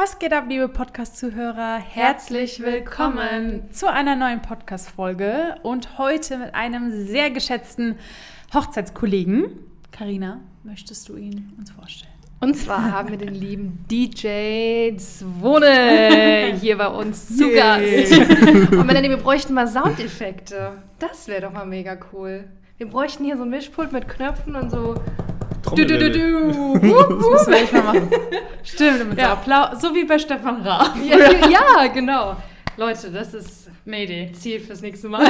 Was geht ab, liebe Podcast-Zuhörer? Herzlich willkommen zu einer neuen Podcast-Folge und heute mit einem sehr geschätzten Hochzeitskollegen. Karina, möchtest du ihn uns vorstellen? Und zwar haben wir den lieben DJ Zwone hier bei uns zu Gast. Und meine wir bräuchten mal Soundeffekte. Das wäre doch mal mega cool. Wir bräuchten hier so ein Mischpult mit Knöpfen und so Du, du, du, du. Das werde ich mal machen. Stimmt, mit ja. so Applaus. So wie bei Stefan Raab. Ja, ja, genau. Leute, das ist Idee. Ziel fürs nächste Mal.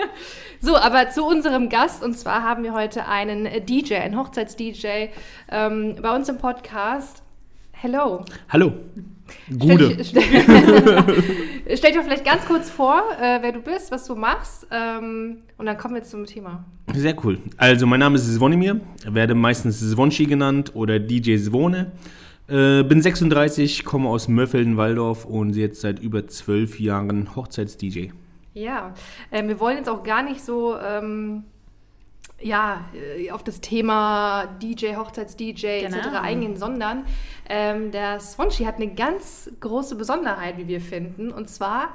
so, aber zu unserem Gast. Und zwar haben wir heute einen DJ, einen Hochzeits-DJ ähm, bei uns im Podcast. Hello. Hallo. Gute. Stell, stell, stell dir vielleicht ganz kurz vor, äh, wer du bist, was du machst. Ähm, und dann kommen wir zum Thema. Sehr cool. Also, mein Name ist Zvonimir, werde meistens Zvonchi genannt oder DJ Zvone. Äh, bin 36, komme aus Möffelden-Walldorf und jetzt seit über zwölf Jahren Hochzeits-DJ. Ja, äh, wir wollen jetzt auch gar nicht so. Ähm ja, äh, auf das Thema DJ, Hochzeits-DJ genau. etc. eingehen, sondern ähm, der Swanschi hat eine ganz große Besonderheit, wie wir finden. Und zwar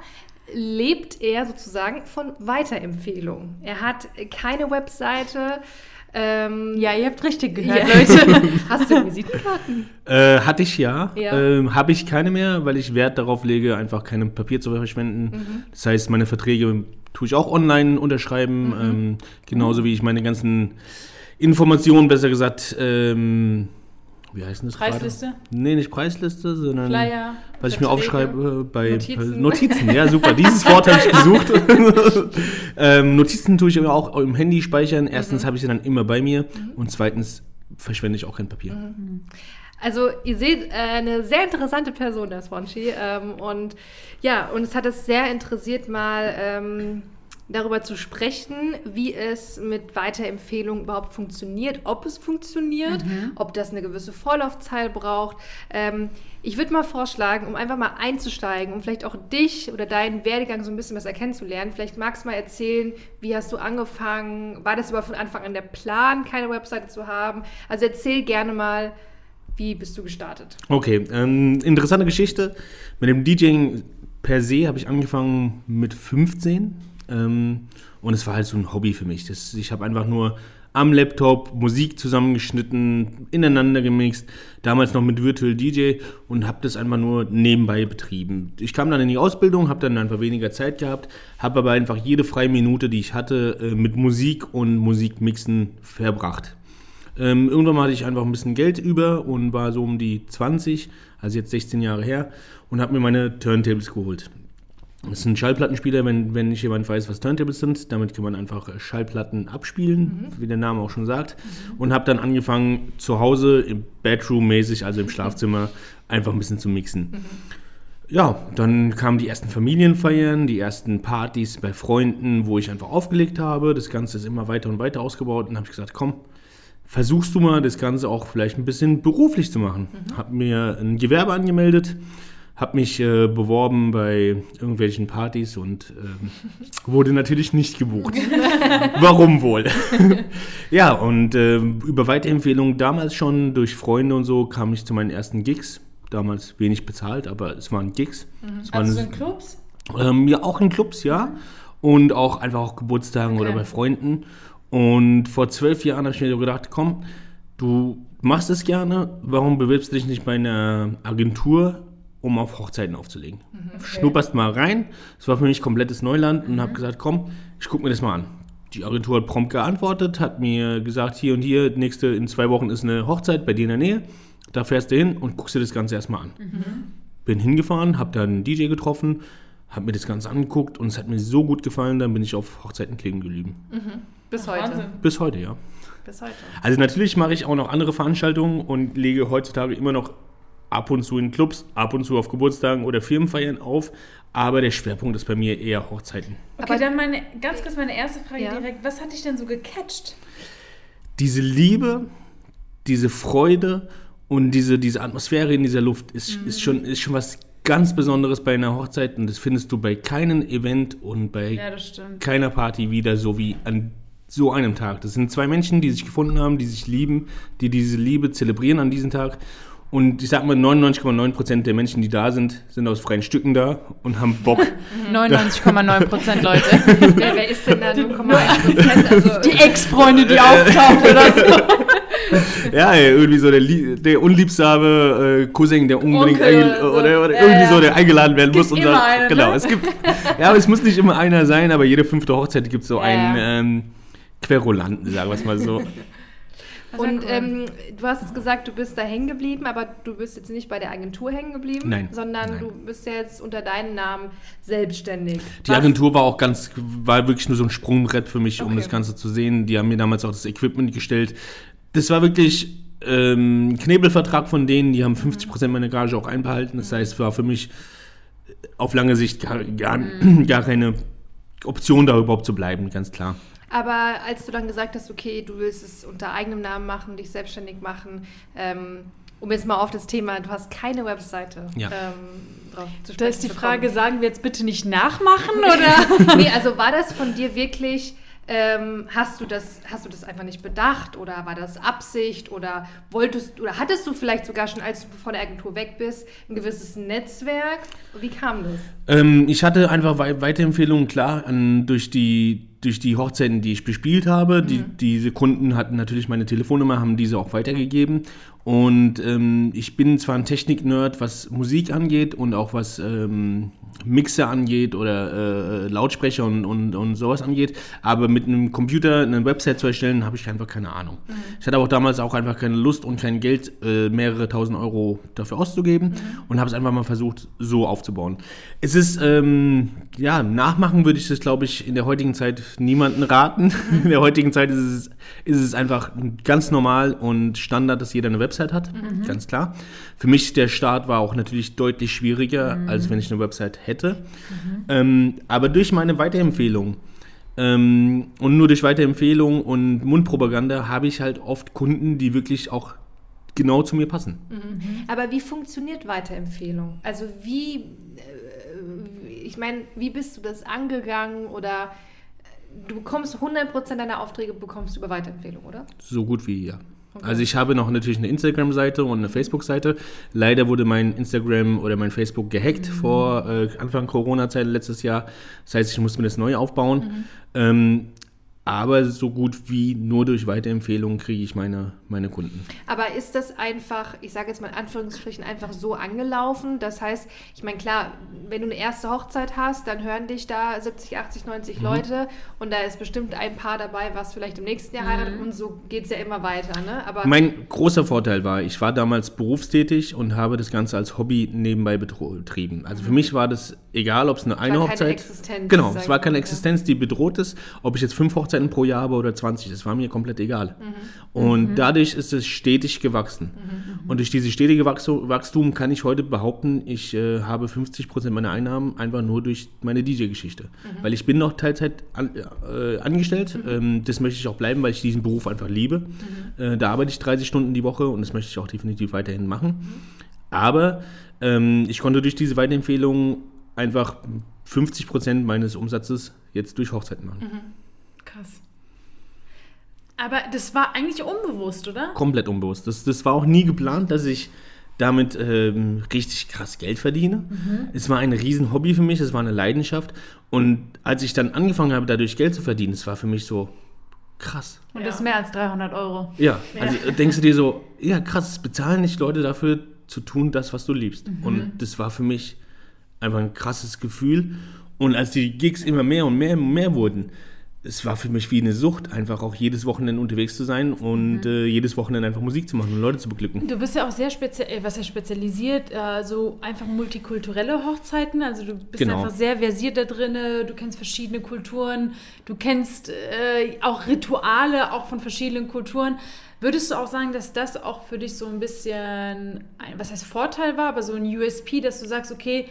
lebt er sozusagen von Weiterempfehlungen. Er hat keine Webseite. Ähm, ja, ihr habt richtig gehört, ja. Leute. Hast du Visitenkarten? Äh, hatte ich ja. ja. Ähm, Habe ich keine mehr, weil ich Wert darauf lege, einfach kein Papier zu verschwenden. Mhm. Das heißt, meine Verträge tue ich auch online unterschreiben, mhm. ähm, genauso wie ich meine ganzen Informationen, besser gesagt, ähm, wie heißt das Preisliste? Gerade? Nee, nicht Preisliste, sondern Flyer, was ich mir aufschreibe bei Notizen. Notizen. Ja, super. Dieses Wort habe ich gesucht. ähm, Notizen tue ich auch im Handy speichern. Erstens mhm. habe ich sie dann immer bei mir mhm. und zweitens verschwende ich auch kein Papier. Also ihr seht äh, eine sehr interessante Person, der Swanschi. Ähm, und ja, und es hat es sehr interessiert, mal ähm, darüber zu sprechen, wie es mit Weiterempfehlungen überhaupt funktioniert, ob es funktioniert, mhm. ob das eine gewisse Vorlaufzeit braucht. Ähm, ich würde mal vorschlagen, um einfach mal einzusteigen, um vielleicht auch dich oder deinen Werdegang so ein bisschen was erkennen zu lernen. Vielleicht magst du mal erzählen, wie hast du angefangen? War das überhaupt von Anfang an der Plan, keine Webseite zu haben? Also erzähl gerne mal, wie bist du gestartet? Okay, ähm, interessante Geschichte. Mit dem DJing per se habe ich angefangen mit 15 ähm, und es war halt so ein Hobby für mich. Das, ich habe einfach nur am Laptop Musik zusammengeschnitten, ineinander gemixt, damals noch mit Virtual DJ und habe das einfach nur nebenbei betrieben. Ich kam dann in die Ausbildung, habe dann einfach weniger Zeit gehabt, habe aber einfach jede freie Minute, die ich hatte, äh, mit Musik und Musikmixen verbracht. Ähm, irgendwann mal hatte ich einfach ein bisschen Geld über und war so um die 20, also jetzt 16 Jahre her, und habe mir meine Turntables geholt. Das ist ein Schallplattenspieler, wenn, wenn nicht jemand weiß, was Turntables sind. Damit kann man einfach Schallplatten abspielen, mhm. wie der Name auch schon sagt. Mhm. Und habe dann angefangen, zu Hause im Bedroom-mäßig, also im Schlafzimmer, einfach ein bisschen zu mixen. Mhm. Ja, dann kamen die ersten Familienfeiern, die ersten Partys bei Freunden, wo ich einfach aufgelegt habe. Das Ganze ist immer weiter und weiter ausgebaut. Und habe ich gesagt, komm, versuchst du mal das Ganze auch vielleicht ein bisschen beruflich zu machen. Mhm. Habe mir ein Gewerbe angemeldet, habe mich äh, beworben bei irgendwelchen Partys und äh, wurde natürlich nicht gebucht. Warum wohl? ja, und äh, über Weiterempfehlungen damals schon durch Freunde und so kam ich zu meinen ersten Gigs. Damals wenig bezahlt, aber es waren Gigs. Mhm. Es waren, also in Clubs? Ähm, ja, auch in Clubs, ja. Und auch einfach auch Geburtstagen okay. oder bei Freunden. Und vor zwölf Jahren habe ich mir so gedacht, komm, du machst es gerne, warum bewirbst du dich nicht bei einer Agentur, um auf Hochzeiten aufzulegen? Mhm, okay. Schnupperst mal rein. Das war für mich komplettes Neuland und mhm. habe gesagt, komm, ich gucke mir das mal an. Die Agentur hat prompt geantwortet, hat mir gesagt, hier und hier, nächste in zwei Wochen ist eine Hochzeit bei dir in der Nähe. Da fährst du hin und guckst dir das Ganze erstmal an. Mhm. Bin hingefahren, habe dann einen DJ getroffen, habe mir das Ganze angeguckt und es hat mir so gut gefallen, dann bin ich auf Hochzeiten kleben geblieben. Mhm. Bis Ach, heute. Wahnsinn. Bis heute, ja. Bis heute. Also natürlich mache ich auch noch andere Veranstaltungen und lege heutzutage immer noch ab und zu in Clubs, ab und zu auf Geburtstagen oder Firmenfeiern auf, aber der Schwerpunkt ist bei mir eher Hochzeiten. Okay, aber dann meine, ganz kurz meine erste Frage ja. direkt. Was hat dich denn so gecatcht? Diese Liebe, diese Freude und diese, diese Atmosphäre in dieser Luft ist, mhm. ist, schon, ist schon was ganz Besonderes bei einer Hochzeit und das findest du bei keinem Event und bei ja, keiner Party wieder so wie an so einem Tag. Das sind zwei Menschen, die sich gefunden haben, die sich lieben, die diese Liebe zelebrieren an diesem Tag. Und ich sag mal, 99,9% der Menschen, die da sind, sind aus freien Stücken da und haben Bock. 99,9 Prozent Leute. Wer, wer ist denn da 0,1 Prozent? Also, Die Ex-Freunde, die auftauchen oder so. ja, ey, irgendwie so der, der unliebsame äh, Cousin, der unbedingt Onkel, so. oder, oder Ja, irgendwie ja. so, der eingeladen werden Es muss. und sagt- einen, genau, ne? es gibt, ja, aber es muss nicht immer einer sein, aber jede fünfte Hochzeit gibt so Ja, einen ähm, Querulanten, sagen wir es mal so. Und ähm, du hast jetzt gesagt, du bist da hängen geblieben, aber du bist jetzt nicht bei der Agentur hängen geblieben, Nein, sondern nein. du bist ja jetzt unter deinem Namen selbstständig. Die Was- Agentur war auch ganz, war wirklich nur so ein Sprungbrett für mich, um Okay. das Ganze zu sehen. Die haben mir damals auch das Equipment gestellt. Das war wirklich ähm, ein Knebelvertrag von denen, die haben 50% meiner Gage auch einbehalten. Das heißt, war für mich auf lange Sicht gar, gar, gar keine Option, da überhaupt zu bleiben, ganz klar. Aber als du dann gesagt hast, okay, du willst es unter eigenem Namen machen, dich selbstständig machen, ähm, um jetzt mal auf das Thema, du hast keine Webseite Ja. ähm, drauf zu Da ist die Frage, sagen wir jetzt bitte nicht nachmachen oder? nee, also war das von dir wirklich, ähm, hast, du das, hast du das einfach nicht bedacht oder war das Absicht oder wolltest oder hattest du vielleicht sogar schon, als du von der Agentur weg bist, ein gewisses Netzwerk? Wie kam das? Ähm, ich hatte einfach wei Weiterempfehlungen, klar, an, durch, die, durch die Hochzeiten, die ich bespielt habe. Die, diese Kunden hatten natürlich meine Telefonnummer, haben diese auch weitergegeben. Und ähm, ich bin zwar ein Technik-Nerd, was Musik angeht und auch was ähm, Mixer angeht oder äh, Lautsprecher und, und, und sowas angeht, aber mit einem Computer eine Website zu erstellen, habe ich einfach keine Ahnung. Ich hatte auch damals auch einfach keine Lust und kein Geld, äh, mehrere tausend Euro dafür auszugeben und habe es einfach mal versucht, so aufzubauen. Es ist, ähm, ja, nachmachen würde ich das, glaube ich, in der heutigen Zeit niemanden raten. In der heutigen Zeit ist es, ist es einfach ganz normal und Standard, dass jeder eine Website hat, ganz klar. Für mich der Start war auch natürlich deutlich schwieriger, als wenn ich eine Website hätte. Ähm, aber durch meine Weiterempfehlung ähm, und nur durch Weiterempfehlung und Mundpropaganda habe ich halt oft Kunden, die wirklich auch genau zu mir passen. Aber wie funktioniert Weiterempfehlung? Also wie, äh, ich meine, wie bist du das angegangen oder äh, du bekommst 100% deiner Aufträge bekommst über Weiterempfehlung, oder? So gut wie ja. Also ich habe noch natürlich eine Instagram-Seite und eine Facebook-Seite. Leider wurde mein Instagram oder mein Facebook gehackt vor äh, Anfang Corona-Zeit letztes Jahr. Das heißt, ich musste mir das neu aufbauen. Ähm, aber so gut wie nur durch Weiterempfehlungen kriege ich meine, meine Kunden. Aber ist das einfach, ich sage jetzt mal in Anführungsstrichen, einfach so angelaufen? Das heißt, ich meine, klar, wenn du eine erste Hochzeit hast, dann hören dich da 70, 80, 90 Mhm. Leute und da ist bestimmt ein Paar dabei, was vielleicht im nächsten Jahr heiratet und so geht es ja immer weiter. Ne? Aber Mein großer Vorteil war, ich war damals berufstätig und habe das Ganze als Hobby nebenbei betrieben. Also für mich war das egal, ob es eine eine keine Hochzeit Existenz, Genau, es war keine. Existenz, die bedroht ist. Ob ich jetzt fünf Hochzeiten pro Jahr habe oder 20, das war mir komplett egal. Mhm. Und dadurch ist es stetig gewachsen. Und durch dieses stetige Wachstum, kann ich heute behaupten, ich äh, habe 50 Prozent meiner Einnahmen einfach nur durch meine DJ-Geschichte. Mhm. Weil ich bin noch Teilzeit an, äh, angestellt. Ähm, das möchte ich auch bleiben, weil ich diesen Beruf einfach liebe. Mhm. Äh, da arbeite ich 30 Stunden die Woche und das möchte ich auch definitiv weiterhin machen. Mhm. Aber ähm, ich konnte durch diese Weiterempfehlungen einfach 50 Prozent meines Umsatzes jetzt durch Hochzeiten machen. Krass. Aber das war eigentlich unbewusst, oder? Komplett unbewusst. Das, das war auch nie geplant, dass ich damit ähm, richtig krass Geld verdiene. Es war ein riesen Hobby für mich, es war eine Leidenschaft. Und als ich dann angefangen habe, dadurch Geld zu verdienen, es war für mich so krass. Und das ist mehr als 300 Euro. Ja, also äh, denkst du dir so, ja krass, bezahlen nicht Leute dafür zu tun, das, was du liebst. Und das war für mich einfach ein krasses Gefühl. Und als die Gigs immer mehr und mehr und mehr wurden, es war für mich wie eine Sucht, einfach auch jedes Wochenende unterwegs zu sein und äh, jedes Wochenende einfach Musik zu machen und Leute zu beglücken. Du bist ja auch sehr speziell, was ja spezialisiert, äh, so einfach multikulturelle Hochzeiten. Also du bist Genau. einfach sehr versiert da drin, du kennst verschiedene Kulturen, du kennst äh, auch Rituale, auch von verschiedenen Kulturen. Würdest du auch sagen, dass das auch für dich so ein bisschen, ein, was heißt Vorteil war, aber so ein USP, dass du sagst, okay,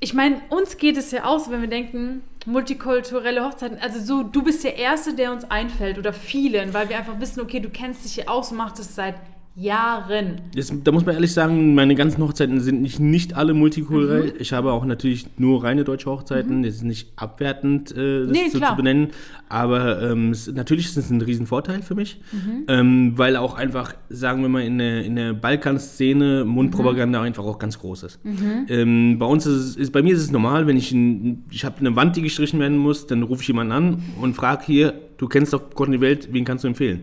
ich meine, uns geht es ja aus, wenn wir denken, multikulturelle Hochzeiten. Also so, du bist der Erste, der uns einfällt oder vielen, weil wir einfach wissen, okay, du kennst dich hier aus und machst es seit Jahren. Das, da muss man ehrlich sagen, meine ganzen Hochzeiten sind nicht, nicht alle multikulturell. Mhm. Ich habe auch natürlich nur reine deutsche Hochzeiten. Das ist nicht abwertend, äh, das Nee, so zu benennen. Aber ähm, es, natürlich ist es ein Riesenvorteil für mich, Mhm. ähm, weil auch einfach, sagen wir mal, in der, in der Balkanszene Mundpropaganda Mhm. einfach auch ganz groß ist. Ähm, bei uns ist es, ist, bei mir ist es normal, wenn ich, ein, ich habe eine Wand, die gestrichen werden muss, dann rufe ich jemanden an und frage hier, du kennst doch Gott und die Welt, wen kannst du empfehlen?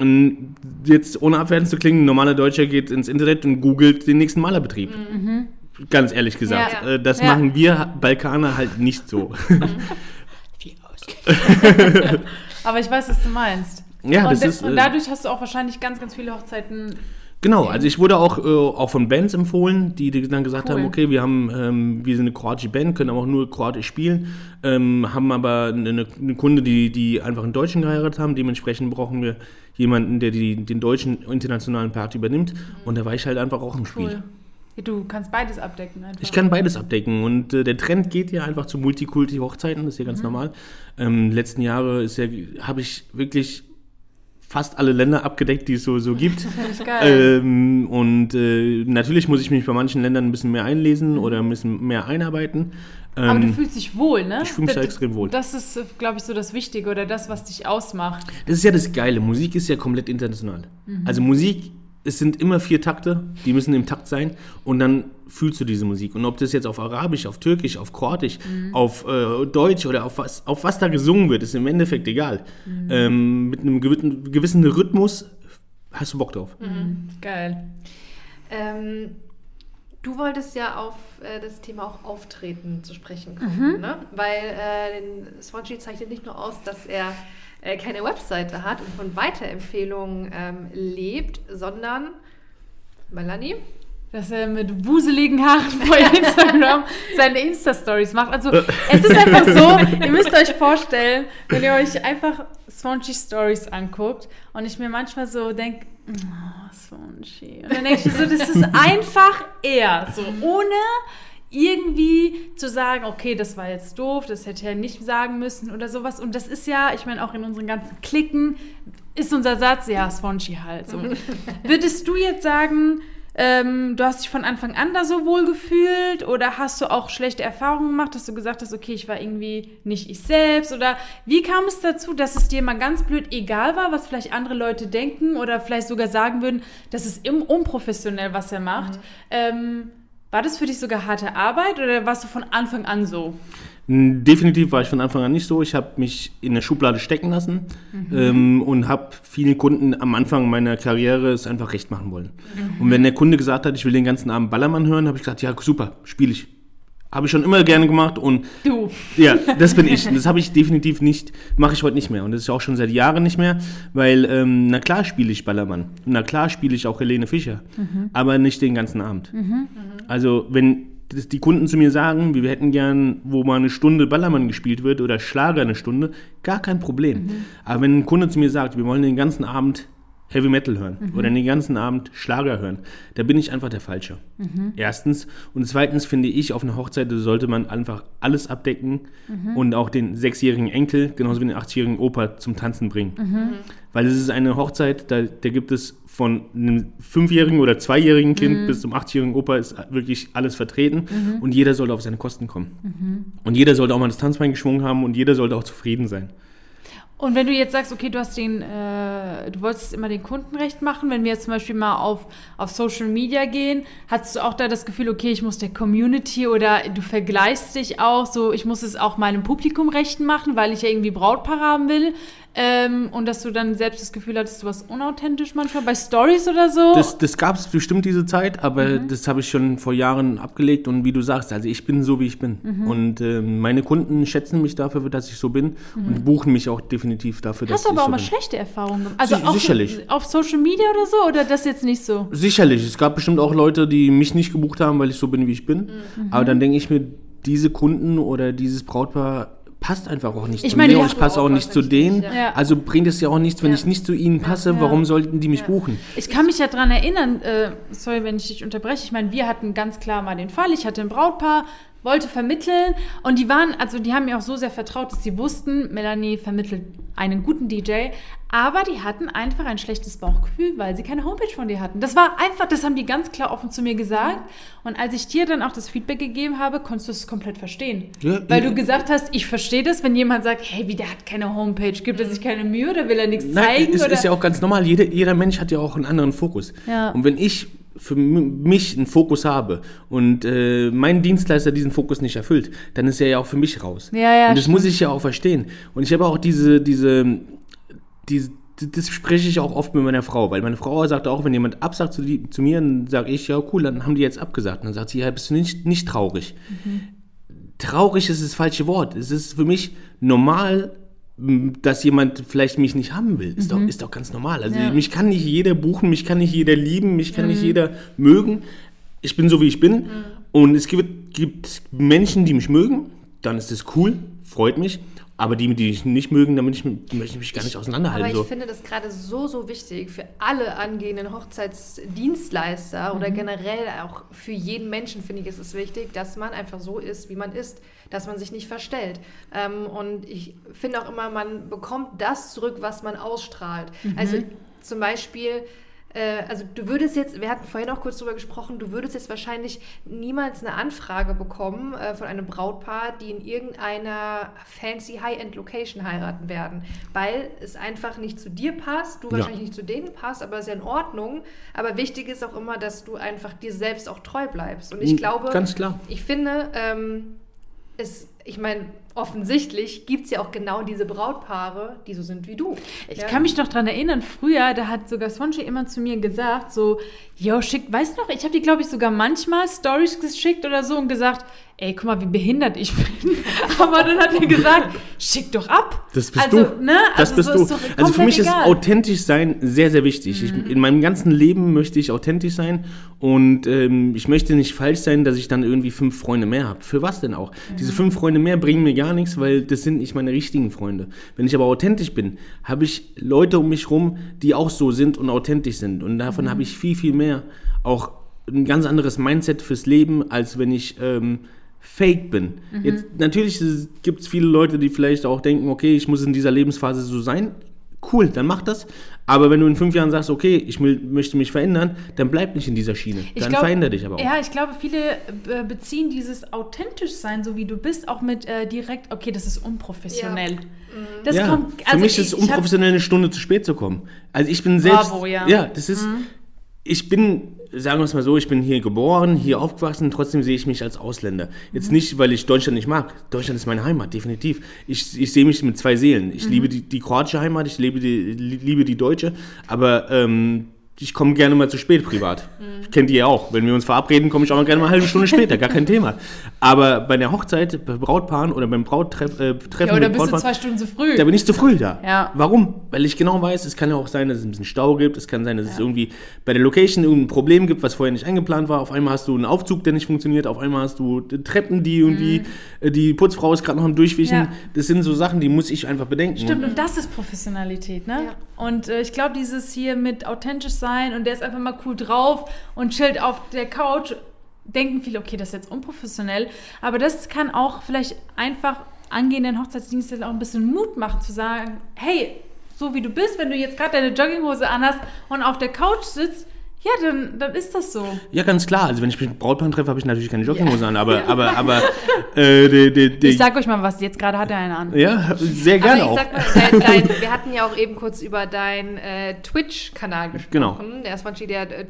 Und jetzt ohne abwertend zu klingen, ein normaler Deutscher geht ins Internet und googelt den nächsten Malerbetrieb. Ganz ehrlich gesagt. Ja. Äh, Das Ja. machen wir Balkaner halt nicht so. Aber ich weiß, was du meinst. Ja, und, das ist, und äh, dadurch hast du auch wahrscheinlich ganz, ganz viele Hochzeiten. Genau, also ich wurde auch, äh, auch von Bands empfohlen, die dann gesagt Cool. haben, okay, wir haben, ähm, wir sind eine kroatische Band, können aber auch nur kroatisch spielen, ähm, haben aber eine, eine Kunde, die, die einfach einen Deutschen geheiratet haben, dementsprechend brauchen wir jemanden, der die, den deutschen internationalen Part übernimmt und da war ich halt einfach auch im Spiel. Cool. Ja, Du kannst beides abdecken einfach. Ich kann beides abdecken und äh, der Trend geht ja einfach zu Multikulti-Hochzeiten, das ist ja ganz normal. Ähm, letzten Jahre ist ja, habe ich wirklich fast alle Länder abgedeckt, die es so, so gibt. Ähm, und äh, natürlich muss ich mich bei manchen Ländern ein bisschen mehr einlesen oder ein bisschen mehr einarbeiten. Ähm, Aber du fühlst dich wohl, ne? ich fühle mich da Das- extrem wohl. Das ist, glaube ich, so das Wichtige oder das, was dich ausmacht. Das ist ja das Geile. Musik ist ja komplett international. Also Musik, es sind immer vier Takte, die müssen im Takt sein und dann fühlst du diese Musik. Und ob das jetzt auf Arabisch, auf Türkisch, auf Kroatisch, auf äh, Deutsch oder auf was, auf was da gesungen wird, ist im Endeffekt egal. Ähm, mit einem gewissen, gewissen Rhythmus hast du Bock drauf. Geil. Ähm, du wolltest ja auf äh, das Thema auch Auftreten zu sprechen kommen, ne? Weil äh, Swansea zeichnet nicht nur aus, dass er äh, keine Webseite hat und von Weiterempfehlungen ähm, lebt, sondern Melanie? Dass er mit wuseligen Haaren vor Instagram seine Insta-Stories macht. Also, es ist einfach so, ihr müsst euch vorstellen, wenn ihr euch einfach Swanchy Stories anguckt und ich mir manchmal so denke, oh, Swanchy. Und dann denke ich so, das ist einfach er. So, ohne irgendwie zu sagen, okay, das war jetzt doof, das hätte er nicht sagen müssen oder sowas. Und das ist ja, ich meine, auch in unseren ganzen Klicken ist unser Satz, ja, Swanchy halt. So. Würdest du jetzt sagen, ähm, du hast dich von Anfang an da so wohl gefühlt oder hast du auch schlechte Erfahrungen gemacht, dass du gesagt hast, okay, ich war irgendwie nicht ich selbst oder wie kam es dazu, dass es dir mal ganz blöd egal war, was vielleicht andere Leute denken oder vielleicht sogar sagen würden, das ist im unprofessionell, was er macht. Ähm, war das für dich sogar harte Arbeit oder warst du von Anfang an so? Definitiv war ich von Anfang an nicht so. Ich habe mich in der Schublade stecken lassen ähm, und habe vielen Kunden am Anfang meiner Karriere es einfach recht machen wollen. Und wenn der Kunde gesagt hat, ich will den ganzen Abend Ballermann hören, habe ich gesagt, ja super, spiele ich. Habe ich schon immer gerne gemacht und Du. ja, das bin ich. Das habe ich definitiv nicht, mache ich heute nicht mehr. Und das ist auch schon seit Jahren nicht mehr, weil, ähm, na klar spiele ich Ballermann. Na klar spiele ich auch Helene Fischer. Aber nicht den ganzen Abend. Also, wenn das die Kunden zu mir sagen, wir hätten gern, wo mal eine Stunde Ballermann gespielt wird oder Schlager eine Stunde, gar kein Problem. Aber wenn ein Kunde zu mir sagt, wir wollen den ganzen Abend Heavy Metal hören oder den ganzen Abend Schlager hören, da bin ich einfach der Falsche. Erstens. Und zweitens finde ich, auf einer Hochzeit sollte man einfach alles abdecken und auch den sechsjährigen Enkel, genauso wie den achtjährigen Opa zum Tanzen bringen. Weil es ist eine Hochzeit, da, da gibt es von einem fünfjährigen oder zweijährigen Kind bis zum achtjährigen Opa ist wirklich alles vertreten und jeder sollte auf seine Kosten kommen. Und jeder sollte auch mal das Tanzbein geschwungen haben und jeder sollte auch zufrieden sein. Und wenn du jetzt sagst, okay, du hast den, äh, du wolltest immer den Kunden recht machen, wenn wir jetzt zum Beispiel mal auf, auf Social Media gehen, hast du auch da das Gefühl, okay, ich muss der Community oder du vergleichst dich auch, so ich muss es auch meinem Publikum recht machen, weil ich ja irgendwie Brautpaar haben will. Ähm, und dass du dann selbst das Gefühl hattest, du warst unauthentisch manchmal bei Stories oder so. Das, das gab es bestimmt diese Zeit, aber das habe ich schon vor Jahren abgelegt und wie du sagst, also ich bin so, wie ich bin. Und ähm, meine Kunden schätzen mich dafür, dass ich so bin und buchen mich auch definitiv dafür, dass hast du aber ich auch so mal bin. schlechte Erfahrungen gemacht? Also Si- auch sicherlich. auf Social Media oder so? Oder das jetzt nicht so? Sicherlich, es gab bestimmt auch Leute, die mich nicht gebucht haben, weil ich so bin, wie ich bin. Aber dann denke ich mir, diese Kunden oder dieses Brautpaar passt einfach auch nicht Ich zu meine, mir und ich passe auch auch nicht zu denen. nicht, ja. Also bringt es ja auch nichts, wenn Ja. ich nicht zu ihnen passe. Ja. Warum sollten die mich buchen? Ich kann mich ja dran erinnern, äh, sorry, wenn ich dich unterbreche. Ich meine, wir hatten ganz klar mal den Fall, ich hatte ein Brautpaar, wollte vermitteln und die waren, also die haben mir auch so sehr vertraut, dass sie wussten, Melanie vermittelt einen guten DJ, aber die hatten einfach ein schlechtes Bauchgefühl, weil sie keine Homepage von dir hatten. Das war einfach, das haben die ganz klar offen zu mir gesagt. Und als ich dir dann auch das Feedback gegeben habe, konntest du es komplett verstehen. Ja, weil ja. du gesagt hast, ich verstehe das, wenn jemand sagt, hey, wie der hat keine Homepage, gibt er sich keine Mühe oder will er nichts Nein, zeigen? es oder? ist ja auch ganz normal. Jeder, jeder Mensch hat ja auch einen anderen Fokus. Ja. Und wenn ich für mich einen Fokus habe und äh, mein Dienstleister diesen Fokus nicht erfüllt, dann ist er ja auch für mich raus. Ja, ja, und das stimmt. muss ich ja auch verstehen. Und ich habe auch diese, diese, diese das spreche ich auch oft mit meiner Frau, weil meine Frau sagt auch, wenn jemand absagt zu, die, zu mir, dann sage ich, ja cool, dann haben die jetzt abgesagt. Und dann sagt sie, ja, bist du nicht, nicht traurig. Traurig ist das falsche Wort. Es ist für mich normal, dass jemand vielleicht mich nicht haben will. Ist, doch, ist doch ganz normal. Also Ja. mich kann nicht jeder buchen, mich kann nicht jeder lieben, mich kann nicht jeder mögen. Ich bin so, wie ich bin. Und es gibt, gibt Menschen, die mich mögen, dann ist das cool, freut mich. Aber die, die mich nicht mögen, damit ich, möchte ich mich gar nicht Aber auseinanderhalten. ich so. finde das gerade so, so wichtig für alle angehenden Hochzeitsdienstleister oder generell auch für jeden Menschen, finde ich, ist es wichtig, dass man einfach so ist, wie man ist, dass man sich nicht verstellt. Ähm, und ich finde auch immer, man bekommt das zurück, was man ausstrahlt. Also zum Beispiel, äh, also du würdest jetzt, wir hatten vorhin auch kurz drüber gesprochen, du würdest jetzt wahrscheinlich niemals eine Anfrage bekommen äh, von einem Brautpaar, die in irgendeiner fancy High-End-Location heiraten werden, weil es einfach nicht zu dir passt, du Ja. wahrscheinlich nicht zu denen passt, aber ist ja in Ordnung. Aber wichtig ist auch immer, dass du einfach dir selbst auch treu bleibst. Und ich Mhm, glaube, ganz klar. ich finde, ähm, es, ich meine, offensichtlich gibt es ja auch genau diese Brautpaare, die so sind wie du. Ich ja? kann mich noch dran erinnern, früher, da hat sogar Swansea immer zu mir gesagt, so, yo, schick, weißt du noch, ich habe dir, glaube ich, sogar manchmal Stories geschickt oder so und gesagt, ey, guck mal, wie behindert ich bin. Aber dann hat er gesagt, schick doch ab. Das bist also, du. Ne? Das also, bist so du. ist doch Also für mich ist egal. authentisch sein sehr, sehr wichtig. Ich, in meinem ganzen Leben möchte ich authentisch sein und ähm, ich möchte nicht falsch sein, dass ich dann irgendwie fünf Freunde mehr habe. Für was denn auch? Diese fünf Freunde mehr bringen mir gar nichts, weil das sind nicht meine richtigen Freunde. Wenn ich aber authentisch bin, habe ich Leute um mich rum, die auch so sind und authentisch sind. Und davon habe ich viel, viel mehr. Auch ein ganz anderes Mindset fürs Leben, als wenn ich ähm, fake bin. Jetzt natürlich gibt es viele Leute, die vielleicht auch denken, okay, ich muss in dieser Lebensphase so sein. Cool, dann mach das. Aber wenn du in fünf Jahren sagst, okay, ich will, möchte mich verändern, dann bleib nicht in dieser Schiene. Ich dann glaub- veränder dich aber auch. Ja, ich glaube, viele äh, beziehen dieses authentisch sein, so wie du bist, auch mit äh, direkt, okay, das ist unprofessionell. Das ja, kommt, für also mich ist es ich- ich hab- unprofessionell, eine Stunde zu spät zu kommen. Also ich bin selbst. Bravo, ja. Ja, das ist. Ich bin, sagen wir es mal so, ich bin hier geboren, hier aufgewachsen, trotzdem sehe ich mich als Ausländer. Jetzt nicht, weil ich Deutschland nicht mag. Deutschland ist meine Heimat, definitiv. Ich, ich sehe mich mit zwei Seelen. Ich liebe die, die kroatische Heimat, ich liebe die, liebe die deutsche, aber ähm, ich komme gerne mal zu spät privat. Kennt ihr ja auch. Wenn wir uns verabreden, komme ich auch mal gerne mal eine halbe Stunde später, gar kein Thema. Aber bei der Hochzeit, bei Brautpaaren oder beim Brauttreffen äh, Treffen Ja, oder mit bist du zwei Stunden zu früh? da bin ich zu früh da. Ja. Warum? Weil ich genau weiß, es kann ja auch sein, dass es ein bisschen Stau gibt. Es kann sein, dass es irgendwie bei der Location irgendein Problem gibt, was vorher nicht eingeplant war. Auf einmal hast du einen Aufzug, der nicht funktioniert. Auf einmal hast du Treppen, die irgendwie, äh, die Putzfrau ist gerade noch am Durchwischen. Mhm. Ja. Das sind so Sachen, die muss ich einfach bedenken. Stimmt, und das ist Professionalität, ne? Und äh, ich glaube, dieses hier mit authentisch sein und der ist einfach mal cool drauf und chillt auf der Couch, denken viele, okay, das ist jetzt unprofessionell. Aber das kann auch vielleicht einfach angehenden Hochzeitsdiensten auch ein bisschen Mut machen, zu sagen, hey, so wie du bist, wenn du jetzt gerade deine Jogginghose anhast und auf der Couch sitzt, ja, dann, dann ist das so. Ja, ganz klar. Also wenn ich mich mit Brautpaaren treffe, habe ich natürlich keine Jogginghose an. Aber, aber, aber, äh, die, die, die, Ich sag euch mal was, jetzt gerade hat er eine an. ja, sehr gerne Aber ich auch. sag mal, dein, dein, wir hatten ja auch eben kurz über deinen äh, Twitch-Kanal Genau. gesprochen. Der ist manchmal der äh,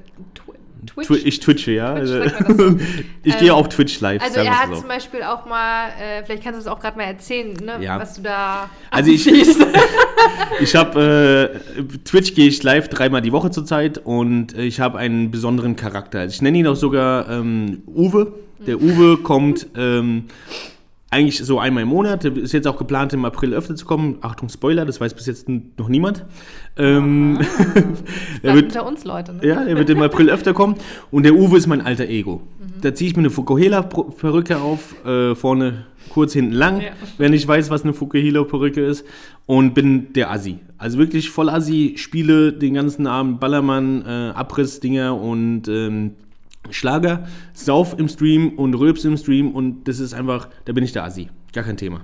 Twitch. Twi- Ich twitche, ja. Twitch, Also, so? ich gehe Ähm, auf Twitch live. Also er hat so. zum Beispiel auch mal, äh, vielleicht kannst du es auch gerade mal erzählen, ne, Ja. was du da Also ich, ich habe äh, Twitch gehe ich live dreimal die Woche zurzeit und äh, ich habe einen besonderen Charakter. Also ich nenne ihn auch sogar ähm, Uwe. Der Uwe kommt ähm, eigentlich so einmal im Monat. Der Ist jetzt auch geplant im April öfter zu kommen. Achtung Spoiler, das weiß bis jetzt noch niemand. Ähm, bleibt wird, unter uns Leute. Ne? ja, der wird im April öfter kommen. Und der Uwe ist mein alter Ego. Da ziehe ich mir eine Fukuhila-Perücke auf, äh, vorne kurz, hinten lang, Ja. wenn ich weiß, was eine Fukuhila-Perücke ist. Und bin der Assi. Also wirklich voll Assi, spiele den ganzen Abend Ballermann, äh, Abrissdinger und ähm, Schlager, Sauf im Stream und Röps im Stream und das ist einfach, da bin ich der Assi. Gar kein Thema.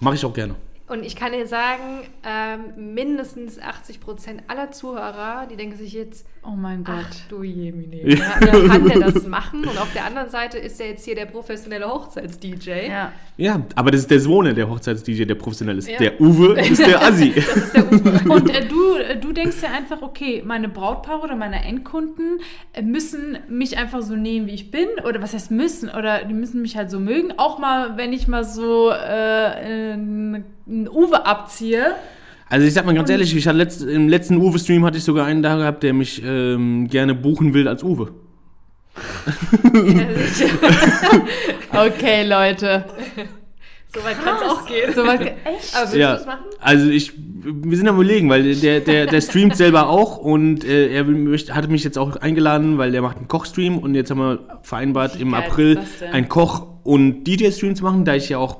Mache ich auch gerne. Und ich kann dir sagen, ähm, mindestens 80 Prozent aller Zuhörer, die denken sich jetzt, Oh mein Gott. ach du Jemine, ja, wer kann der das machen? Und auf der anderen Seite ist er jetzt hier der professionelle Hochzeits-DJ. Ja. Ja, aber das ist der Swone, der Hochzeits-DJ, der professionell ist. Ja. Der Uwe ist der Assi. Das ist der Uwe. Und äh, du, äh, du denkst ja einfach, okay, meine Brautpaare oder meine Endkunden äh, müssen mich einfach so nehmen, wie ich bin. Oder was heißt müssen? Oder die müssen mich halt so mögen. Auch mal, wenn ich mal so äh, einen Uwe abziehe. Also ich sag mal ganz ehrlich, ich hatte letzt, im letzten Uwe-Stream hatte ich sogar einen da gehabt, der mich ähm, gerne buchen will als Uwe. Okay, Leute. So weit kann es auch gehen. So, was, echt? Aber willst Ja, du das machen? also ich, wir sind am überlegen, weil der, der, der streamt selber auch und äh, er möchte, hatte mich jetzt auch eingeladen, weil der macht einen Kochstream und jetzt haben wir vereinbart Wie im April einen Koch- und DJ-Stream zu machen, da ich ja auch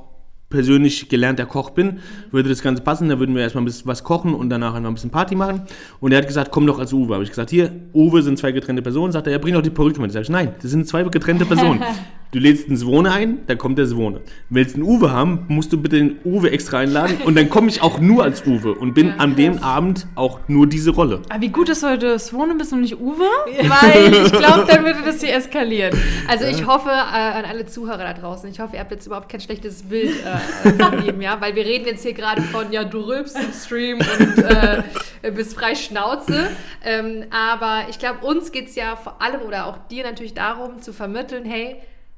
persönlich gelernter Koch bin, würde das Ganze passen. Da würden wir erstmal ein bisschen was kochen und danach einfach ein bisschen Party machen. Und er hat gesagt, komm doch als Uwe. Habe ich gesagt, hier, Uwe sind zwei getrennte Personen. Sagt er, ja, bring doch die Perücke mit. Sag ich, nein, das sind zwei getrennte Personen. Du lädst einen Swone ein, dann kommt der Swone. Willst einen Uwe haben, musst du bitte den Uwe extra einladen. Und dann komme ich auch nur als Uwe und bin an dem Abend auch nur diese Rolle. Aber Ah, wie gut, dass du heute Swone bist und nicht Uwe, weil ich glaube, dann würde das hier eskalieren. Also ich hoffe äh, an alle Zuhörer da draußen, ich hoffe, ihr habt jetzt überhaupt kein schlechtes Bild äh, von ihm, ja, weil wir reden jetzt hier gerade von, ja, du rülpst im Stream und äh, bist frei Schnauze, ähm, aber ich glaube, uns geht es ja vor allem oder auch dir natürlich darum zu vermitteln, hey,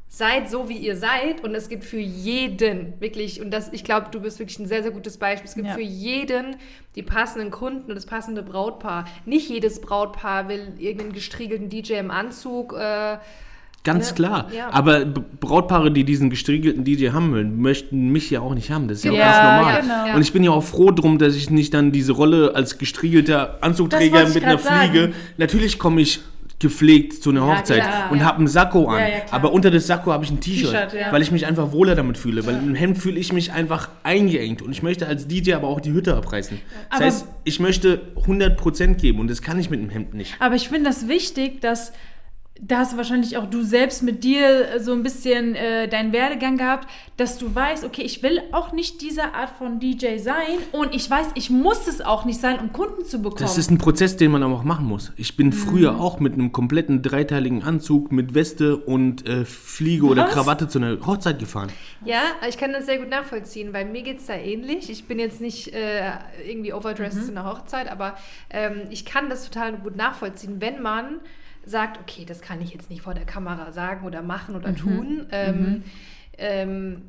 seid so, wie ihr seid und es gibt für jeden wirklich, und das, ich glaube, du bist wirklich ein sehr, sehr gutes Beispiel, es gibt Ja. für jeden die passenden Kunden und das passende Brautpaar. Nicht jedes Brautpaar will irgendeinen gestriegelten DJ im Anzug, äh, Ganz Ja, klar. ja. Aber Brautpaare, die diesen gestriegelten DJ haben wollen, möchten mich ja auch nicht haben. Das ist ja, auch Ja, ganz normal. ja, genau. Ja. Und ich bin ja auch froh drum, dass ich nicht dann diese Rolle als gestriegelter Anzugträger mit einer grad sagen. Fliege. Natürlich komme ich gepflegt zu einer Ja, Hochzeit klar, und ja. habe ein Sakko an. Ja, aber unter das Sakko habe ich ein T-Shirt, weil ich mich einfach wohler damit fühle. Weil im Hemd fühle ich mich einfach eingeengt. Und ich möchte als DJ aber auch die Hütte abreißen. Das Aber- heißt, ich möchte 100% geben und das kann ich mit dem Hemd nicht. Aber ich finde das wichtig, dass da hast du wahrscheinlich auch du selbst mit dir so ein bisschen äh, deinen Werdegang gehabt, dass du weißt, okay, ich will auch nicht diese Art von DJ sein und ich weiß, ich muss es auch nicht sein, um Kunden zu bekommen. Das ist ein Prozess, den man aber auch machen muss. Ich Mhm. bin früher auch mit einem kompletten dreiteiligen Anzug mit Weste und äh, Fliege oder Was? Krawatte zu einer Hochzeit gefahren. Ja, ich kann das sehr gut nachvollziehen, weil mir geht es da ähnlich. Ich bin jetzt nicht äh, irgendwie overdressed zu einer Hochzeit, aber ähm, ich kann das total gut nachvollziehen, wenn man sagt, okay, das kann ich jetzt nicht vor der Kamera sagen oder machen oder tun. Ähm, ähm,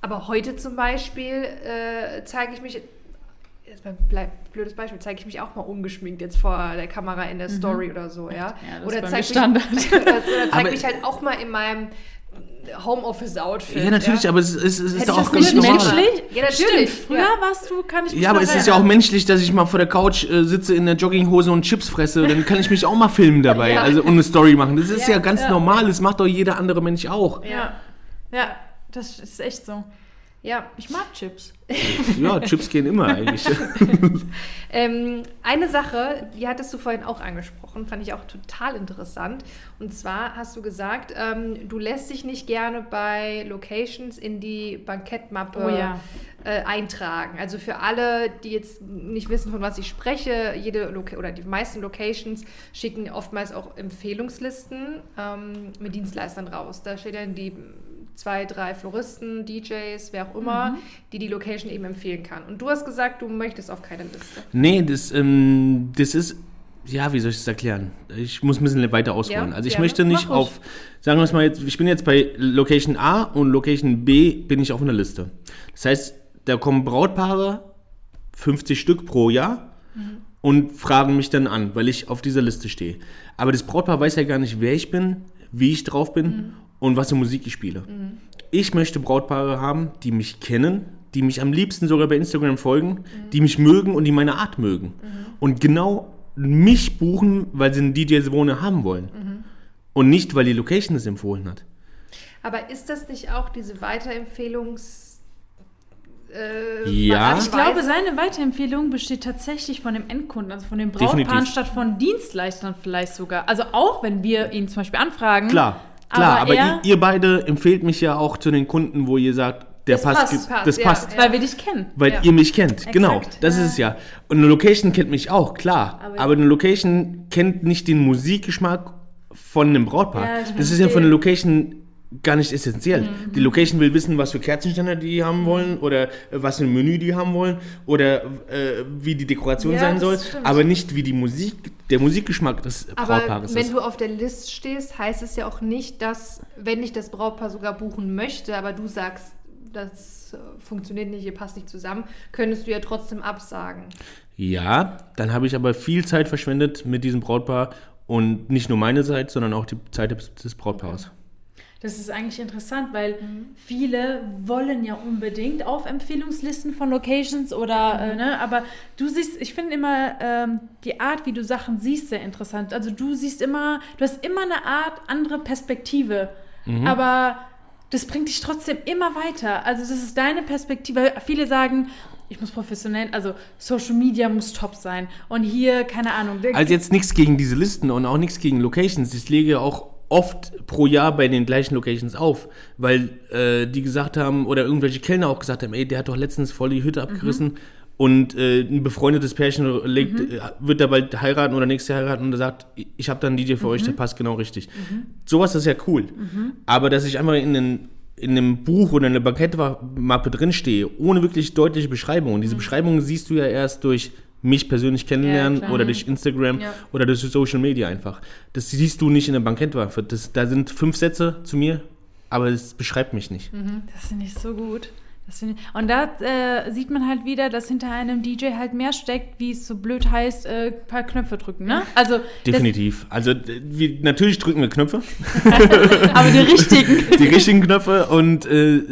aber heute zum Beispiel äh, zeige ich mich, jetzt mal bleib, blödes Beispiel, zeige ich mich auch mal ungeschminkt jetzt vor der Kamera in der Story oder so, ja. Ja, das oder ist bei mir zeig Standard. Mich, oder, oder zeig mich halt auch mal in meinem Homeoffice-Outfit. Ja, natürlich, aber es, es, es ist doch auch ganz normal. menschlich? Ja, natürlich. Stimmt, früher Ja. warst du, kann ich mich Ja, aber es ist ja auch menschlich, dass ich mal vor der Couch äh, sitze in der Jogginghose und Chips fresse. Dann kann ich mich auch mal filmen dabei Ja. also, und eine Story machen. Das ist ja, Ja, ganz ja. normal. Das macht doch jeder andere Mensch auch. Ja. ja, das ist echt so. Ja. Ich mag Chips. Ja, Chips gehen immer eigentlich. Ähm, eine Sache, die hattest du vorhin auch angesprochen, fand ich auch total interessant. Und zwar hast du gesagt, ähm, du lässt dich nicht gerne bei Locations in die Bankettmappe Oh ja. äh, eintragen. Also für alle, die jetzt nicht wissen, von was ich spreche, jede Loca oder die meisten Locations schicken oftmals auch Empfehlungslisten ähm, mit Dienstleistern raus. Da steht dann die zwei, drei Floristen, DJs, wer auch immer, die die Location eben empfehlen kann. Und du hast gesagt, du möchtest auf keine Liste. Nee, das, ähm, das ist, ja, wie soll ich das erklären? Ich muss ein bisschen weiter ausholen. Ja, also ich gerne. möchte nicht auf, sagen wir es mal jetzt, ich bin jetzt bei Location A und Location B bin ich auf einer Liste. Das heißt, da kommen Brautpaare, 50 Stück pro Jahr und fragen mich dann an, weil ich auf dieser Liste stehe. Aber das Brautpaar weiß ja gar nicht, wer ich bin, wie ich drauf bin und was für Musik ich spiele. Ich möchte Brautpaare haben, die mich kennen, die mich am liebsten sogar bei Instagram folgen, die mich mögen und die meine Art mögen. Und genau mich buchen, weil sie einen DJ Zwone haben wollen. Und nicht, weil die Location es empfohlen hat. Aber ist das nicht auch diese Weiterempfehlungs... äh, Ja. Ich glaube, seine Weiterempfehlung besteht tatsächlich von dem Endkunden, also von dem Brautpaaren Definitiv. statt von Dienstleistern vielleicht sogar. Also auch, wenn wir ihn zum Beispiel anfragen. Klar, klar, aber, er, ihr, ihr beide empfehlt mich ja auch zu den Kunden, wo ihr sagt, der Das passt, passt, passt, das ja. passt. weil wir dich kennen. Weil Ja. ihr mich kennt, genau. Das ja. ist es ja. Und eine Location kennt mich auch, klar. Aber- Aber, eine Location kennt nicht den Musikgeschmack von einem Brautpaar. Ja, das ist ja von einer Location gar nicht essentiell. Mhm. Die Location will wissen, was für Kerzenständer die haben wollen oder äh, was für ein Menü die haben wollen oder äh, wie die Dekoration Ja, sein soll, stimmt. aber nicht wie die Musik, der Musikgeschmack des Aber Brautpaares wenn ist. du auf der List stehst, heißt es ja auch nicht, dass, wenn dich das Brautpaar sogar buchen möchte, aber du sagst, das äh, funktioniert nicht, ihr passt nicht zusammen, könntest du ja trotzdem absagen. Ja, dann habe ich aber viel Zeit verschwendet mit diesem Brautpaar und nicht nur meine Zeit, sondern auch die Zeit des, des Brautpaares. Das ist eigentlich interessant, weil viele wollen ja unbedingt auf Empfehlungslisten von Locations oder, äh, ne, aber du siehst, ich finde immer ähm, die Art, wie du Sachen siehst, sehr interessant. Also du siehst immer, du hast immer eine Art andere Perspektive, aber das bringt dich trotzdem immer weiter. Also das ist deine Perspektive. Viele sagen, ich muss professionell, also Social Media muss top sein und hier, keine Ahnung. Also jetzt nichts gegen diese Listen und auch nichts gegen Locations. Ich lege auch oft pro Jahr bei den gleichen Locations auf, weil äh, die gesagt haben, oder irgendwelche Kellner auch gesagt haben, ey, der hat doch letztens voll die Hütte abgerissen und äh, ein befreundetes Pärchen legt, äh, wird da bald heiraten oder nächstes Jahr heiraten und er sagt, ich habe da einen DJ für euch, der passt genau richtig. Sowas ist ja cool. Aber dass ich einfach in einen in einem Buch oder in einer Bankettmappe drinstehe, ohne wirklich deutliche Beschreibung. Und diese Beschreibungen siehst du ja erst durch mich persönlich kennenlernen klar. oder durch Instagram Ja. oder durch Social Media einfach. Das siehst du nicht in der Bankettwaffe. Das, da sind fünf Sätze zu mir, aber es beschreibt mich nicht. Das finde ich so gut. Ich, und da äh, sieht man halt wieder, dass hinter einem DJ halt mehr steckt, wie es so blöd heißt, äh, ein paar Knöpfe drücken, ne? Also Definitiv. Also wir, natürlich drücken wir Knöpfe, aber die richtigen. die richtigen Knöpfe und äh,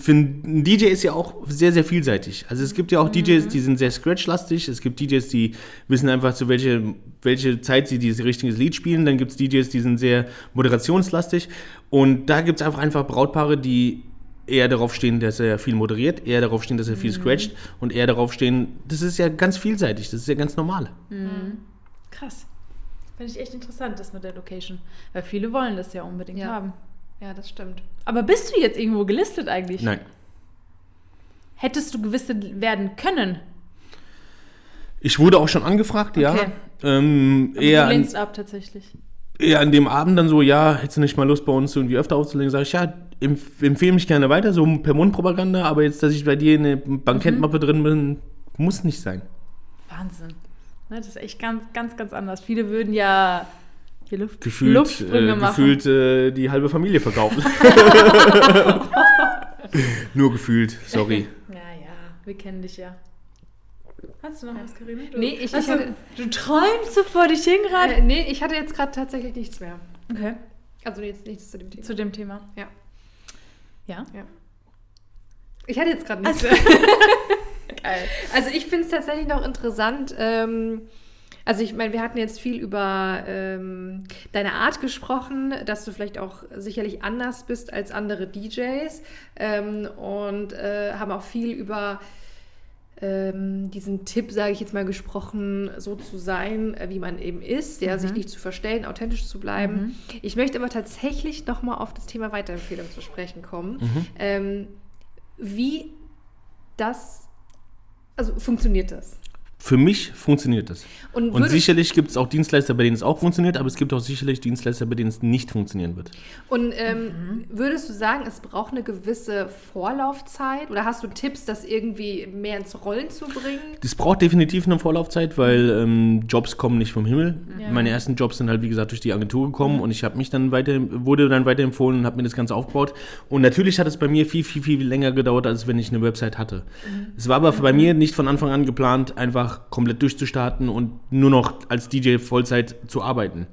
für ein DJ ist ja auch sehr, sehr vielseitig. Also es gibt ja auch DJs, die sind sehr scratch-lastig. Es gibt DJs, die wissen einfach, zu welche, welche Zeit sie dieses richtige Lied spielen. Dann gibt es DJs, die sind sehr moderationslastig. Und da gibt es einfach, einfach Brautpaare, die eher darauf stehen, dass er viel moderiert, eher darauf stehen, dass er viel scratcht und eher darauf stehen, das ist ja ganz vielseitig, das ist ja ganz normal. Krass. Finde ich echt interessant, das mit der Location. Weil viele wollen das ja unbedingt Ja. haben. Ja, das stimmt. Aber bist du jetzt irgendwo gelistet eigentlich? Nein. Hättest du gelistet werden können? Ich wurde auch schon angefragt, ja. Okay. Ähm, Aber eher, du an, lehnst ab tatsächlich. eher an dem Abend dann so, ja, hättest du nicht mal Lust bei uns irgendwie öfter aufzulegen? Sag ich, ja, empf empfehle mich gerne weiter, so per Mundpropaganda, aber jetzt, dass ich bei dir in der Bankettmappe drin bin, muss nicht sein. Wahnsinn. Ne, das ist echt ganz, ganz, ganz anders. Viele würden ja hier Luft, Gefühlt, Luftsprünge äh, machen. gefühlt äh, die halbe Familie verkaufen. Nur gefühlt, sorry. Ja, ja, wir kennen dich ja. Hast du noch was, Karina? Du- Nee, ich- ich du, hatte- du träumst so vor dich hin gerade? Äh, nee, ich hatte jetzt gerade tatsächlich nichts mehr. Okay, Also jetzt nichts zu dem Thema. zu dem Thema. Ja. Ja? Ich hatte jetzt gerade nichts Also- mehr. Geil. Also ich finde es tatsächlich noch interessant. Ähm, also ich meine, wir hatten jetzt viel über ähm, deine Art gesprochen, dass du vielleicht auch sicherlich anders bist als andere DJs ähm, und äh, haben auch viel über ähm, diesen Tipp, sage ich jetzt mal, gesprochen, so zu sein, äh, wie man eben ist, ja, sich nicht zu verstellen, authentisch zu bleiben. Ich möchte aber tatsächlich nochmal auf das Thema Weiterempfehlung zu sprechen kommen. Ähm, wie das, also funktioniert das? Für mich funktioniert das. Und, Und sicherlich gibt es auch Dienstleister, bei denen es auch funktioniert, aber es gibt auch sicherlich Dienstleister, bei denen es nicht funktionieren wird. Und ähm, Mhm. würdest du sagen, es braucht eine gewisse Vorlaufzeit? Oder hast du Tipps, das irgendwie mehr ins Rollen zu bringen? Das braucht definitiv eine Vorlaufzeit, weil ähm, Jobs kommen nicht vom Himmel. Ja. Meine ersten Jobs sind halt, wie gesagt, durch die Agentur gekommen und ich habe mich dann weiter, wurde dann weiterempfohlen und habe mir das Ganze aufgebaut. Und natürlich hat es bei mir viel, viel, viel länger gedauert, als wenn ich eine Website hatte. Es war aber bei mir nicht von Anfang an geplant, einfach komplett durchzustarten und nur noch als DJ Vollzeit zu arbeiten.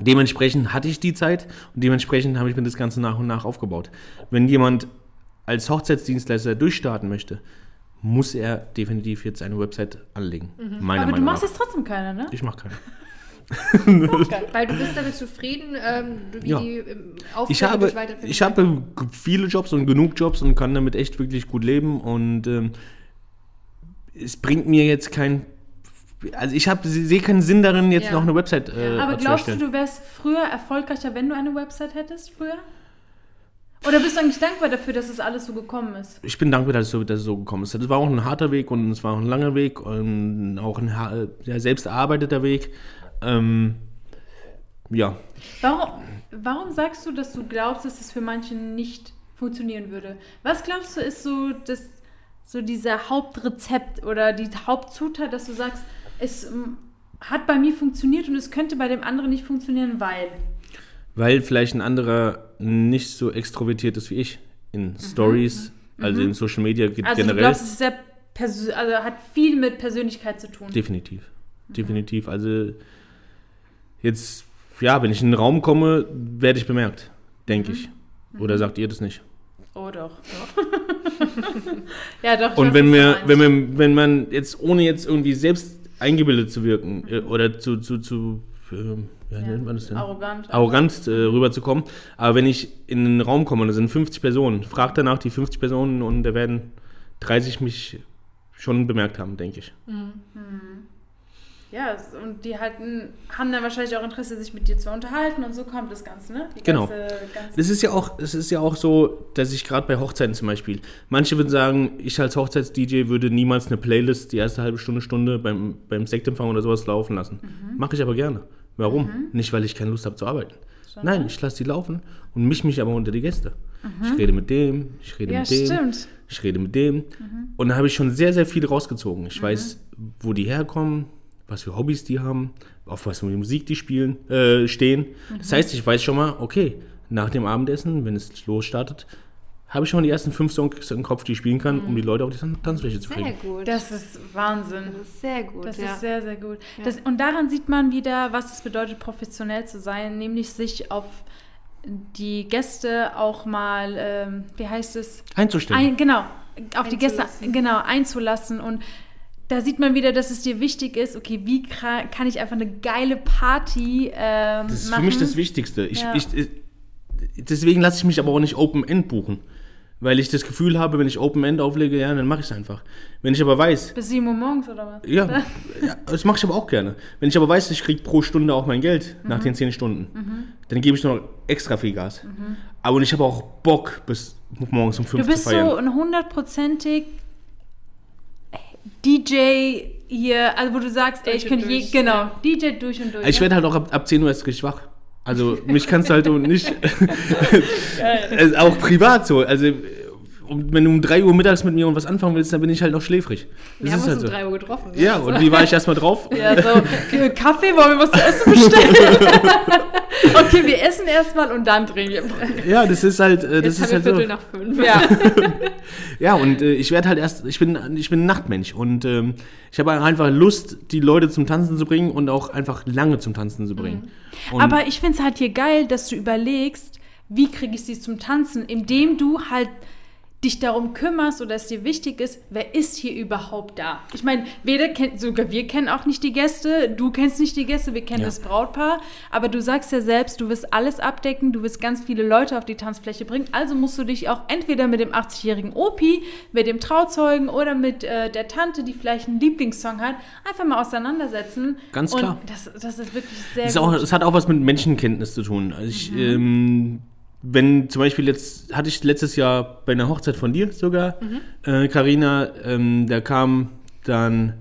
Dementsprechend hatte ich die Zeit und dementsprechend habe ich mir das Ganze nach und nach aufgebaut. Wenn jemand als Hochzeitsdienstleister durchstarten möchte, muss er definitiv jetzt eine Website anlegen. Meiner Aber du Meinung machst nach. jetzt trotzdem keine, ne? Ich mache keine. Weil du bist damit zufrieden, ähm, wie Ja. die ähm, Aufgabe Ich habe, ich habe viele Jobs und genug Jobs und kann damit echt wirklich gut leben und ähm, es bringt mir jetzt kein, also ich habe sehe keinen Sinn darin, jetzt Ja. noch eine Website äh, Aber glaubst du, du wärst früher erfolgreicher, wenn du eine Website hättest, früher? Oder bist du eigentlich dankbar dafür, dass es alles so gekommen ist? ich bin dankbar, dass es, so, dass es so gekommen ist. Das war auch ein harter Weg und es war auch ein langer Weg und auch ein ja, selbst erarbeiteter Weg. Ähm, ja, Warum, warum sagst du, dass du glaubst, dass es für manche nicht funktionieren würde? Was glaubst du, ist so, das, so dieser Hauptrezept oder die Hauptzutat, dass du sagst, es ähm, hat bei mir funktioniert und es könnte bei dem anderen nicht funktionieren, weil? weil vielleicht ein anderer nicht so extrovertiert ist wie ich in Stories, also in Social Media Mhm. Also du generell. glaubst, es ist sehr also hat viel mit Persönlichkeit zu tun. Definitiv. Definitiv. Also jetzt, ja, wenn ich in den Raum komme, werde ich bemerkt, denke ich. Oder sagt ihr das nicht? Oh doch. ja doch. Und wenn wir, wenn man, wenn man jetzt, ohne jetzt irgendwie selbst eingebildet zu wirken äh, oder zu, zu, zu ja, Ja, nennt man das denn? Arrogant. Arrogant äh, rüberzukommen. Aber wenn ich in einen Raum komme und da sind 50 Personen, fragt danach die 50 Personen und da werden 30 mich schon bemerkt haben, denke ich. Ja, und die halten, haben dann wahrscheinlich auch Interesse, sich mit dir zu unterhalten und so kommt das Ganze, ne? Die Genau. ganze- ganze- Das ist ja auch, es ist ja auch so, dass ich gerade bei Hochzeiten zum Beispiel, manche würden sagen, ich als Hochzeits-DJ würde niemals eine Playlist die erste halbe Stunde, Stunde beim, beim Sektempfang oder sowas laufen lassen. Mhm. Mache ich aber gerne. Warum? Nicht, weil ich keine Lust habe zu arbeiten. Nein, ich lasse die laufen und mische mich aber unter die Gäste. Ich rede mit dem, ich rede Mhm. ja, mit dem, stimmt. ich rede mit dem. Und da habe ich schon sehr, sehr viel rausgezogen. Ich weiß, wo die herkommen, was für Hobbys die haben, auf was für Musik die spielen, äh, stehen. Das heißt, ich weiß schon mal, okay, nach dem Abendessen, wenn es losstartet, habe ich schon die ersten fünf Songs im Kopf, die ich spielen kann, um die Leute auf die Tan- Tanzfläche zu Sehr kriegen. gut. Das ist Wahnsinn. Das ist sehr gut. Das ja. ist sehr, sehr gut. Das, und daran sieht man wieder, was es bedeutet, professionell zu sein, nämlich sich auf die Gäste auch mal, ähm, wie heißt es? Einzustellen. Ein, genau, auf die Gäste Einzulassen. genau, einzulassen. Und da sieht man wieder, dass es dir wichtig ist, okay, wie kann ich einfach eine geile Party ähm, das ist machen? für mich das Wichtigste. Ich, Ja. ich, ich, deswegen lasse ich mich aber auch nicht Open-End buchen. Weil ich das Gefühl habe, wenn ich Open-End auflege, ja, dann mache ich es einfach. Wenn ich aber weiß, Bis 7 Uhr morgens oder was? Ja, ja das mache ich aber auch gerne. Wenn ich aber weiß, ich kriege pro Stunde auch mein Geld nach Mhm. den 10 Stunden, dann gebe ich noch extra viel Gas. Aber ich habe auch Bock, bis morgens um 5 Du bist zu feiern. so ein hundertprozentig DJ hier, also wo du sagst, ey, ich könnte je, genau. DJ durch und durch. ich werde halt auch ab, ab 10 Uhr erst richtig wach. Also mich kannst du halt nicht, auch privat so. Also wenn du um 3 Uhr mittags mit mir und was anfangen willst, dann bin ich halt noch schläfrig. Das Wir haben uns halt um so. 3 Uhr getroffen. Ja, und wie war ich erstmal drauf? Ja, so, äh, Kaffee, wollen wir was zu essen bestellen? okay, wir essen erstmal und dann trinken wir. Ja, das ist halt, äh, das Jetzt ist halt Viertel so. nach fünf. Ja. Ja, und äh, ich werde halt erst, ich bin, ich bin ein Nachtmensch und ähm, ich habe einfach Lust, die Leute zum Tanzen zu bringen und auch einfach lange zum Tanzen zu bringen. Und Aber ich finde es halt hier geil, dass du überlegst, wie kriege ich sie zum Tanzen, indem du halt dich darum kümmerst oder es dir wichtig ist, wer ist hier überhaupt da? Ich meine, weder kennt, sogar wir kennen auch nicht die Gäste, du kennst nicht die Gäste, wir kennen Ja. das Brautpaar, aber du sagst ja selbst, du wirst alles abdecken, du wirst ganz viele Leute auf die Tanzfläche bringen, also musst du dich auch entweder mit dem 80-jährigen Opi, mit dem Trauzeugen oder mit äh, der Tante, die vielleicht einen Lieblingssong hat, einfach mal auseinandersetzen. Ganz Und klar. Das, das ist wirklich sehr es, ist auch, gut. Mhm. es hat auch was mit Menschenkenntnis zu tun. Also ich, ähm, wenn zum Beispiel jetzt, hatte ich letztes Jahr bei einer Hochzeit von dir sogar, Mhm. äh, Carina, ähm, da kam dann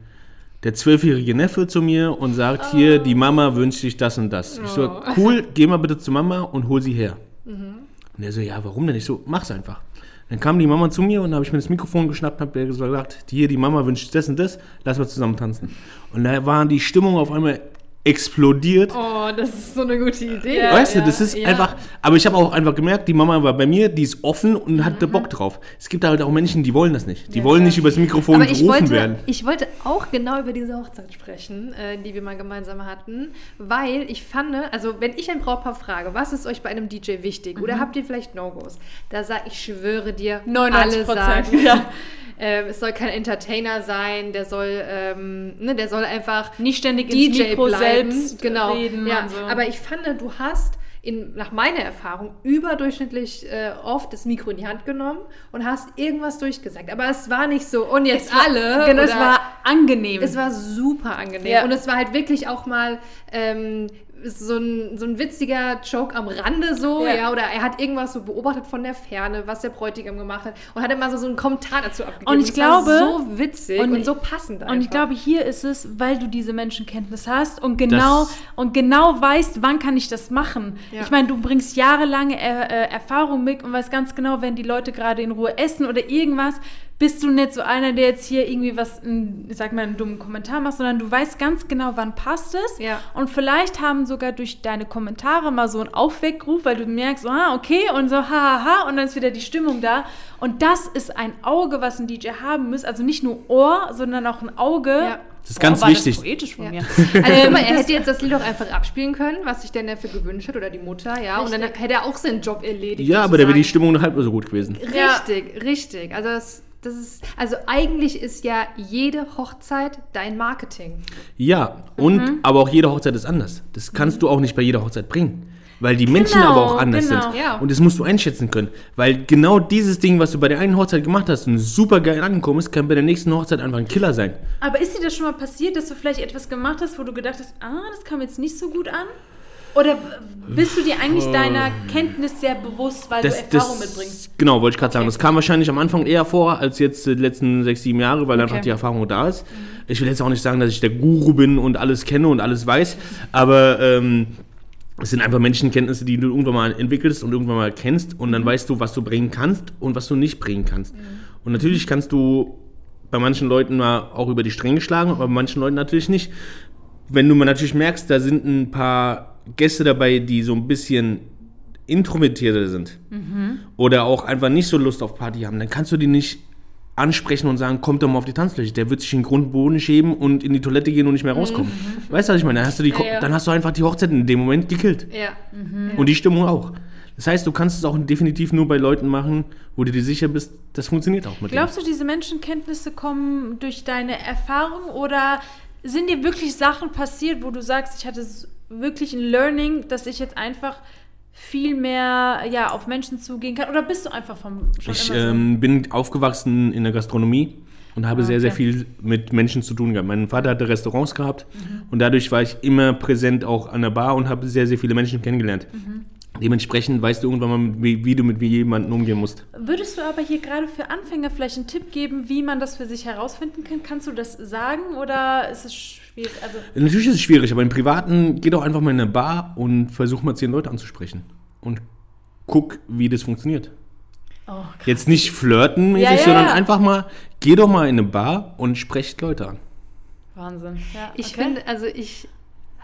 der zwölfjährige Neffe zu mir und sagt, hier, die Mama wünscht sich das und das. Ich so, Oh. cool, geh mal bitte zu Mama und hol sie her. Mhm. Und er so, ja, warum denn? Ich so, mach's einfach. Dann kam die Mama zu mir und habe ich mir das Mikrofon geschnappt und habe gesagt, hier, die Mama wünscht sich das und das, lass mal zusammen tanzen. Und da war die Stimmung auf einmal explodiert. Oh, das ist so eine gute Idee. Ja, Weißt ja, du, das ist ja. einfach, aber ich habe auch einfach gemerkt, die Mama war bei mir, die ist offen und hatte Bock drauf. Es gibt halt auch Menschen, die wollen das nicht. Die Ja, wollen nicht übers Mikrofon Aber ich gerufen wollte, werden. ich wollte auch genau über diese Hochzeit sprechen, äh, die wir mal gemeinsam hatten, weil ich fand, also wenn ich ein Brautpaar frage, was ist euch bei einem DJ wichtig oder habt ihr vielleicht No-Gos, da sage ich, schwöre dir, alle 99 sagen, Prozent. Ja. ähm, es soll kein Entertainer sein, der soll, ähm, ne, der soll einfach Nicht ständig ins DJ Mikro bleiben. Selbst genau. reden ja. so. Aber ich fand, du hast in, nach meiner Erfahrung überdurchschnittlich äh, oft das Mikro in die Hand genommen und hast irgendwas durchgesagt. Aber es war nicht so, und jetzt war- alle. Genau, es war angenehm. es war super angenehm. Ja. Und es war halt wirklich auch mal ähm, so, ein, so ein witziger Joke am Rande so, Ja. ja. Oder er hat irgendwas so beobachtet von der Ferne, was der Bräutigam gemacht hat. Und hat immer so, so einen Kommentar dazu abgegeben. Und ich war glaube- so witzig und, und- so passend einfach. Und ich glaube, hier ist es, weil du diese Menschenkenntnis hast und genau, Das- und genau weißt, wann kann ich das machen. Ja. Ich meine, du bringst jahrelange äh, äh, Erfahrung mit und weißt ganz genau, wenn die Leute gerade in Ruhe essen oder irgendwas, bist du nicht so einer, der jetzt hier irgendwie was, ein, ich sag mal, einen dummen Kommentar macht, sondern du weißt ganz genau, wann passt es. Ja. Und vielleicht haben sogar durch deine Kommentare mal so einen Aufweckruf, weil du merkst, ah, okay, und so, ha, ha, ha, und dann ist wieder die Stimmung da. Und das ist ein Auge, was ein DJ haben muss. Also nicht nur Ohr, sondern auch ein Auge. Ja. Das ist ganz war wichtig. Das poetisch von Ja. mir. Also mal, er hätte jetzt das Lied auch einfach abspielen können, was sich denn dafür gewünscht hat, oder die Mutter, ja. Und dann Richtig. hätte er auch seinen Job erledigt. Ja, aber da wäre die. Stimmung nur halb so gut gewesen. Ja. Richtig, richtig. Also das, das ist, also eigentlich ist ja jede Hochzeit dein Marketing. Ja, und Mhm. aber auch jede Hochzeit ist anders. Das kannst du auch nicht bei jeder Hochzeit bringen. Weil die Menschen Genau, aber auch anders genau. sind. Ja. Und das musst du einschätzen können. Weil genau dieses Ding, was du bei der einen Hochzeit gemacht hast und super geil angekommen ist, kann bei der nächsten Hochzeit einfach ein Killer sein. Aber ist dir das schon mal passiert, dass du vielleicht etwas gemacht hast, wo du gedacht hast, ah, das kam jetzt nicht so gut an? Oder bist du dir eigentlich deiner Kenntnis sehr bewusst, weil du Erfahrung mitbringst? Genau, wollte ich gerade sagen. Das kam wahrscheinlich am Anfang eher vor als jetzt die letzten sechs, sieben Jahre, weil einfach Okay. die Erfahrung da ist. Ich will jetzt auch nicht sagen, dass ich der Guru bin und alles kenne und alles weiß, aber ähm, es sind einfach Menschenkenntnisse, die du irgendwann mal entwickelst und irgendwann mal kennst und dann weißt du, was du bringen kannst und was du nicht bringen kannst. Und natürlich kannst du bei manchen Leuten mal auch über die Stränge schlagen, aber bei manchen Leuten natürlich nicht. Wenn du mal natürlich merkst, da sind ein paar Gäste dabei, die so ein bisschen introvertierter sind oder auch einfach nicht so Lust auf Party haben, dann kannst du die nicht ansprechen und sagen, kommt doch mal auf die Tanzfläche. Der wird sich in den Grundboden schäben und in die Toilette gehen und nicht mehr rauskommen. Weißt du, was ich meine? Dann hast, du die, Ja, ja. dann hast du einfach die Hochzeit in dem Moment gekillt. Ja. Und die Stimmung auch. Das heißt, du kannst es auch definitiv nur bei Leuten machen, wo du dir sicher bist, das funktioniert auch mit Glaubst du, diese Menschenkenntnisse kommen durch deine Erfahrung oder sind dir wirklich Sachen passiert, wo du sagst, ich hatte wirklich ein Learning, dass ich jetzt einfach viel mehr ja, auf Menschen zugehen kann? Oder bist du einfach vom schon Ich so? ähm, bin aufgewachsen in der Gastronomie und habe sehr, sehr Ah, okay. viel mit Menschen zu tun gehabt. Mein Vater hatte Restaurants gehabt Mhm. und dadurch war ich immer präsent auch an der Bar und habe sehr, sehr viele Menschen kennengelernt. Mhm. Dementsprechend weißt du irgendwann mal, mit, wie, wie du mit jemandem umgehen musst. Würdest du aber hier gerade für Anfänger vielleicht einen Tipp geben, wie man das für sich herausfinden kann? Kannst du das sagen oder ist es schwierig? Also, Natürlich ist es schwierig, aber im Privaten geh doch einfach mal in eine Bar und versuch mal zehn Leute anzusprechen. Und guck, wie das funktioniert. oh, Jetzt nicht flirtenmäßig, Ja, ja, sondern ja. einfach mal, geh doch mal in eine Bar und sprecht Leute an. Wahnsinn. Ja, Ich okay. finde, also ich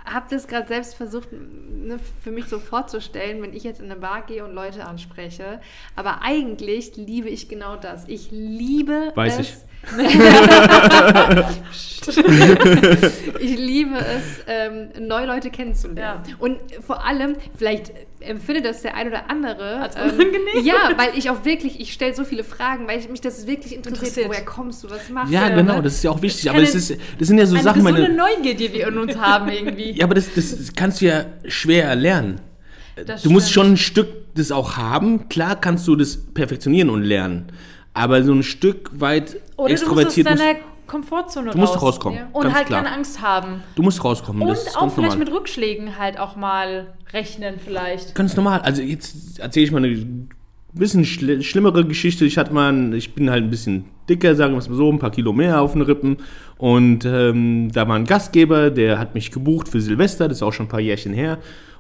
habe das gerade selbst versucht, ne, für mich so vorzustellen, wenn ich jetzt in eine Bar gehe und Leute anspreche. Aber eigentlich liebe ich genau das. Ich liebe Weiß es. ich. ich liebe es, ähm, neue Leute kennenzulernen. Ja. Und vor allem, vielleicht empfindet das der ein oder andere ähm, Als unangenehm. ja, weil ich auch wirklich, ich stelle so viele Fragen, weil ich, mich das wirklich interessiert. Interessiert. Woher kommst du? Was machst Ja, du? genau, ne? das ist ja auch wichtig. Aber das, ist, das sind ja so Eine Sachen, meine. Neugier, die wir in uns haben irgendwie. Ja, aber das, das kannst du ja schwer erlernen. Das Du musst schon ein Stück das auch haben. Klar kannst du das perfektionieren und lernen. Aber so ein Stück weit Oder du musst extrovertiert musst, deiner Komfortzone Du musst raus. rauskommen, Ja. Und halt klar. keine Angst haben. du musst rauskommen. Und auch vielleicht normal. mit Rückschlägen halt auch mal rechnen vielleicht. Ganz normal. Also jetzt erzähle ich mal eine bisschen schl schlimmere Geschichte. Ich hatte mal, ich bin halt ein bisschen dicker, sagen wir es mal so, ein paar Kilo mehr auf den Rippen. Und ähm, da war ein Gastgeber, der hat mich gebucht für Silvester, das ist auch schon ein paar Jährchen her.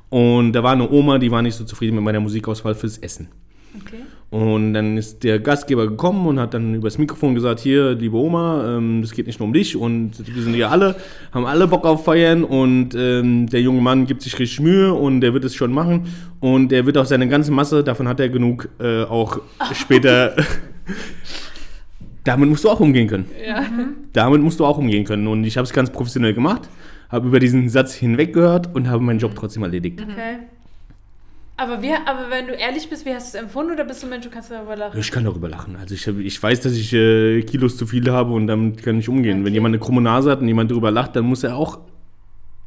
Und da war eine Oma, die war nicht so zufrieden mit meiner Musikauswahl fürs Essen. Okay. Und dann ist der Gastgeber gekommen und hat dann übers Mikrofon gesagt, hier, liebe Oma, ähm, das geht nicht nur um dich und wir sind hier alle, haben alle Bock auf Feiern und ähm, der junge Mann gibt sich richtig Mühe und der wird es schon machen und der wird auch seine ganze Masse, davon hat er genug, äh, auch später... Damit musst du auch umgehen können. Ja. Damit musst du auch umgehen können. Und ich habe es ganz professionell gemacht, habe über diesen Satz hinweg gehört und habe meinen Job trotzdem erledigt. Okay. Aber, wie, aber wenn du ehrlich bist, wie hast du es empfunden oder bist du ein Mensch, du kannst darüber lachen? Ich kann darüber lachen. Also ich, ich weiß, dass ich äh, Kilos zu viel habe und damit kann ich umgehen. Wenn jemand eine krumme Nase hat und jemand darüber lacht, dann muss er auch.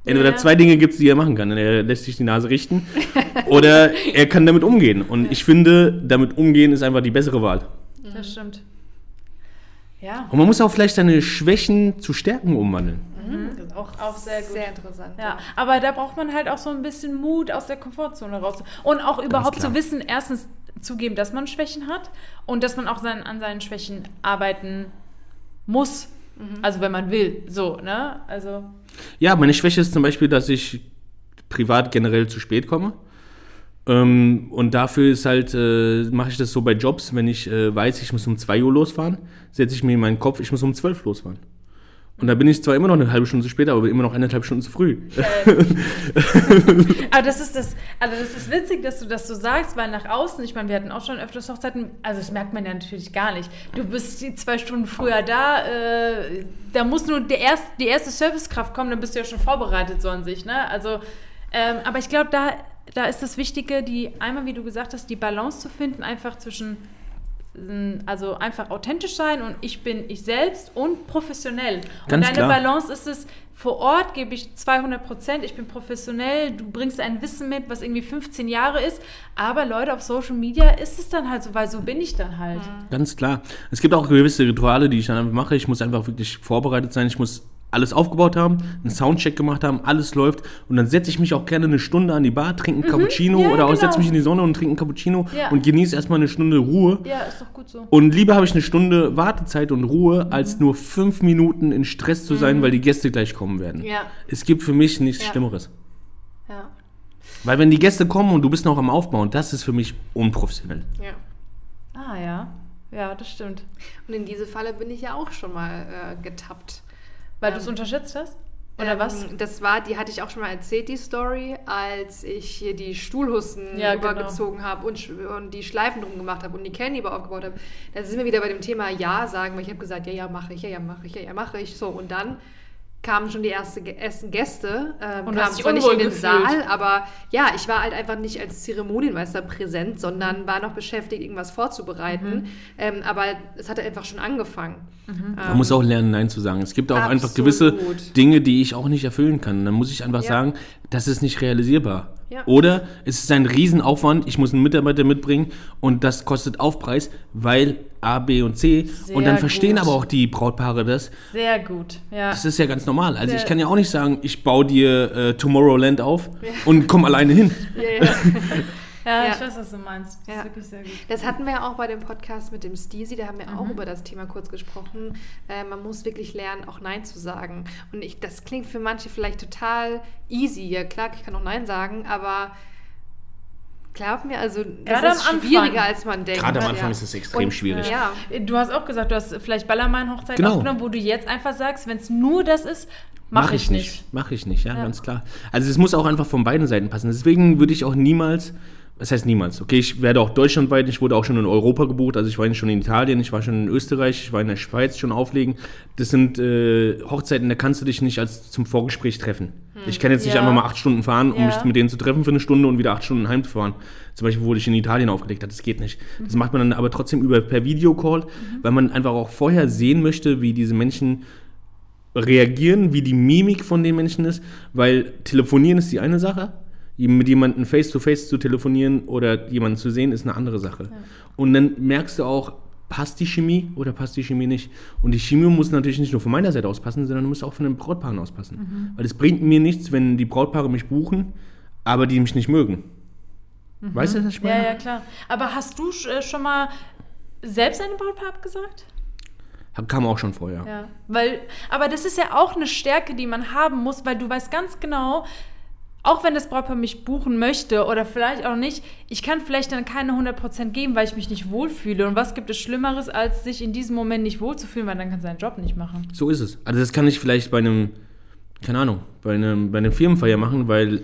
Entweder Ja. zwei Dinge gibt es, die er machen kann. Er lässt sich die Nase richten oder er kann damit umgehen. Und ich finde, damit umgehen ist einfach die bessere Wahl. Das stimmt. Ja, Und man muss auch vielleicht seine Schwächen zu Stärken umwandeln. Das ist auch, Auch sehr gut. Sehr interessant. ja. Aber da braucht man halt auch so ein bisschen Mut aus der Komfortzone raus. Und auch überhaupt zu wissen, erstens zugeben, dass man Schwächen hat und dass man auch sein, an seinen Schwächen arbeiten muss. Also wenn man will. So, ne? Also. Ja, meine Schwäche ist zum Beispiel, dass ich privat generell zu spät komme. Ähm, und dafür ist halt, äh, mache ich das so bei Jobs, wenn ich äh, weiß, ich muss um 2 Uhr losfahren, setze ich mir in meinen Kopf, ich muss um 12 losfahren. Und da bin ich zwar immer noch eine halbe Stunde zu spät, aber immer noch eineinhalb Stunden zu früh. Aber das ist das, also das ist witzig, dass du das so sagst, weil nach außen, ich meine, wir hatten auch schon öfters Hochzeiten, also das merkt man ja natürlich gar nicht. Du bist die zwei Stunden früher da, äh, da muss nur der erst, die erste Servicekraft kommen, dann bist du ja schon vorbereitet so an sich, ne? Also, ähm, aber ich glaube, da, da ist das Wichtige, die einmal, wie du gesagt hast, die Balance zu finden, einfach zwischen also einfach authentisch sein und ich bin ich selbst und professionell. und Ganz deine klar. Balance ist es, vor Ort gebe ich 200 Prozent, ich bin professionell, du bringst ein Wissen mit, was irgendwie 15 Jahre ist, aber Leute, auf Social Media ist es dann halt so, weil so bin ich dann halt. Ganz klar. Es gibt auch gewisse Rituale, die ich dann einfach mache. Ich muss einfach wirklich vorbereitet sein. Ich muss alles aufgebaut haben, einen Soundcheck gemacht haben, alles läuft. Und dann setze ich mich auch gerne eine Stunde an die Bar, trinke einen Cappuccino Mhm. ja, oder auch genau. setze mich in die Sonne und trinke einen Cappuccino Ja. und genieße erstmal eine Stunde Ruhe. Ja, ist doch gut so. Und lieber habe ich eine Stunde Wartezeit und Ruhe, als nur fünf Minuten in Stress zu sein, weil die Gäste gleich kommen werden. Ja. Es gibt für mich nichts Ja. Schlimmeres. Ja. Weil wenn die Gäste kommen und du bist noch am Aufbauen, das ist für mich unprofessionell. ja. Ah ja, ja, das stimmt. Und in diese Falle bin ich ja auch schon mal äh, getappt. Weil Ähm, du es unterschätzt hast? Oder was? Ähm, Das war, die hatte ich auch schon mal erzählt, die Story, als ich hier die Stuhlhussen Ja, genau. übergezogen habe und, und die Schleifen drum gemacht habe und die Candybar aufgebaut habe. Da sind wir wieder bei dem Thema Ja sagen, weil ich habe gesagt, ja, ja, mache ich, ja, ja, mache ich, ja, ja, mache ich. So, und dann kamen schon die ersten Gäste, ähm, Und kamen zwar nicht in den gefühlt. Saal, aber ja, ich war halt einfach nicht als Zeremonienmeister präsent, sondern war noch beschäftigt, irgendwas vorzubereiten. Ähm, aber es hatte einfach schon angefangen. Man muss auch lernen, Nein zu sagen. Es gibt auch einfach gewisse Absolut. Dinge, die ich auch nicht erfüllen kann. Dann muss ich einfach Ja. sagen, das ist nicht realisierbar. Ja. Oder es ist ein Riesenaufwand, ich muss einen Mitarbeiter mitbringen und das kostet Aufpreis, weil A, B und C. Sehr und dann verstehen gut. aber auch die Brautpaare das. Sehr gut, ja. Das ist ja ganz normal. Also ich Sehr- kann ja auch nicht sagen, ich baue dir äh, Tomorrowland auf und komm alleine hin. Ja, ja. Ja, ich weiß, was du meinst. Das Ja. ist wirklich sehr gut. Das hatten wir ja auch bei dem Podcast mit dem Steezy, da haben wir auch über das Thema kurz gesprochen. Äh, man muss wirklich lernen, auch Nein zu sagen. Und ich, das klingt für manche vielleicht total easy. Ja, klar, ich kann auch Nein sagen, aber glaub mir, also das Gerade ist am Anfang. schwieriger, als man denkt. Gerade am Anfang ja. ist es extrem Und, schwierig. Ja, Du hast auch gesagt, du hast vielleicht Ballermann-Hochzeit Genau. aufgenommen, wo du jetzt einfach sagst, wenn es nur das ist, mache Mach ich nicht. Mache ich nicht, ja, Ja. ganz klar. Also es muss auch einfach von beiden Seiten passen. Deswegen würde ich auch niemals, was heißt niemals, okay, ich werde auch deutschlandweit, ich wurde auch schon in Europa gebucht, also ich war schon in Italien, ich war schon in Österreich, ich war in der Schweiz schon auflegen. Das sind äh, Hochzeiten, da kannst du dich nicht als zum Vorgespräch treffen. Ich kann jetzt nicht Ja. einfach mal acht Stunden fahren, um Ja. mich mit denen zu treffen für eine Stunde und wieder acht Stunden heimzufahren. Zum Beispiel wurde ich in Italien aufgelegt das geht nicht. Das macht man dann aber trotzdem über per Videocall, weil man einfach auch vorher sehen möchte, wie diese Menschen reagieren, wie die Mimik von den Menschen ist, weil telefonieren ist die eine Sache, mit jemandem face-to-face zu telefonieren oder jemanden zu sehen, ist eine andere Sache. Und dann merkst du auch, passt die Chemie oder passt die Chemie nicht? Und die Chemie muss natürlich nicht nur von meiner Seite aus passen, sondern muss auch von den Brautpaaren aus passen. Weil es bringt mir nichts, wenn die Brautpaare mich buchen, aber die mich nicht mögen. Weißt du, was ich meine? Ja, ja, klar. Aber hast du äh, schon mal selbst eine Brautpaar abgesagt? Kam auch schon vorher. Ja. Weil, aber das ist ja auch eine Stärke, die man haben muss, weil du weißt ganz genau, auch wenn das Brautpaar mich buchen möchte oder vielleicht auch nicht, ich kann vielleicht dann keine 100% geben, weil ich mich nicht wohlfühle. Und was gibt es Schlimmeres, als sich in diesem Moment nicht wohlzufühlen, weil dann kann seinen Job nicht machen. So ist es. Also das kann ich vielleicht bei einem, keine Ahnung, bei einem, bei einem Firmenfeier machen, weil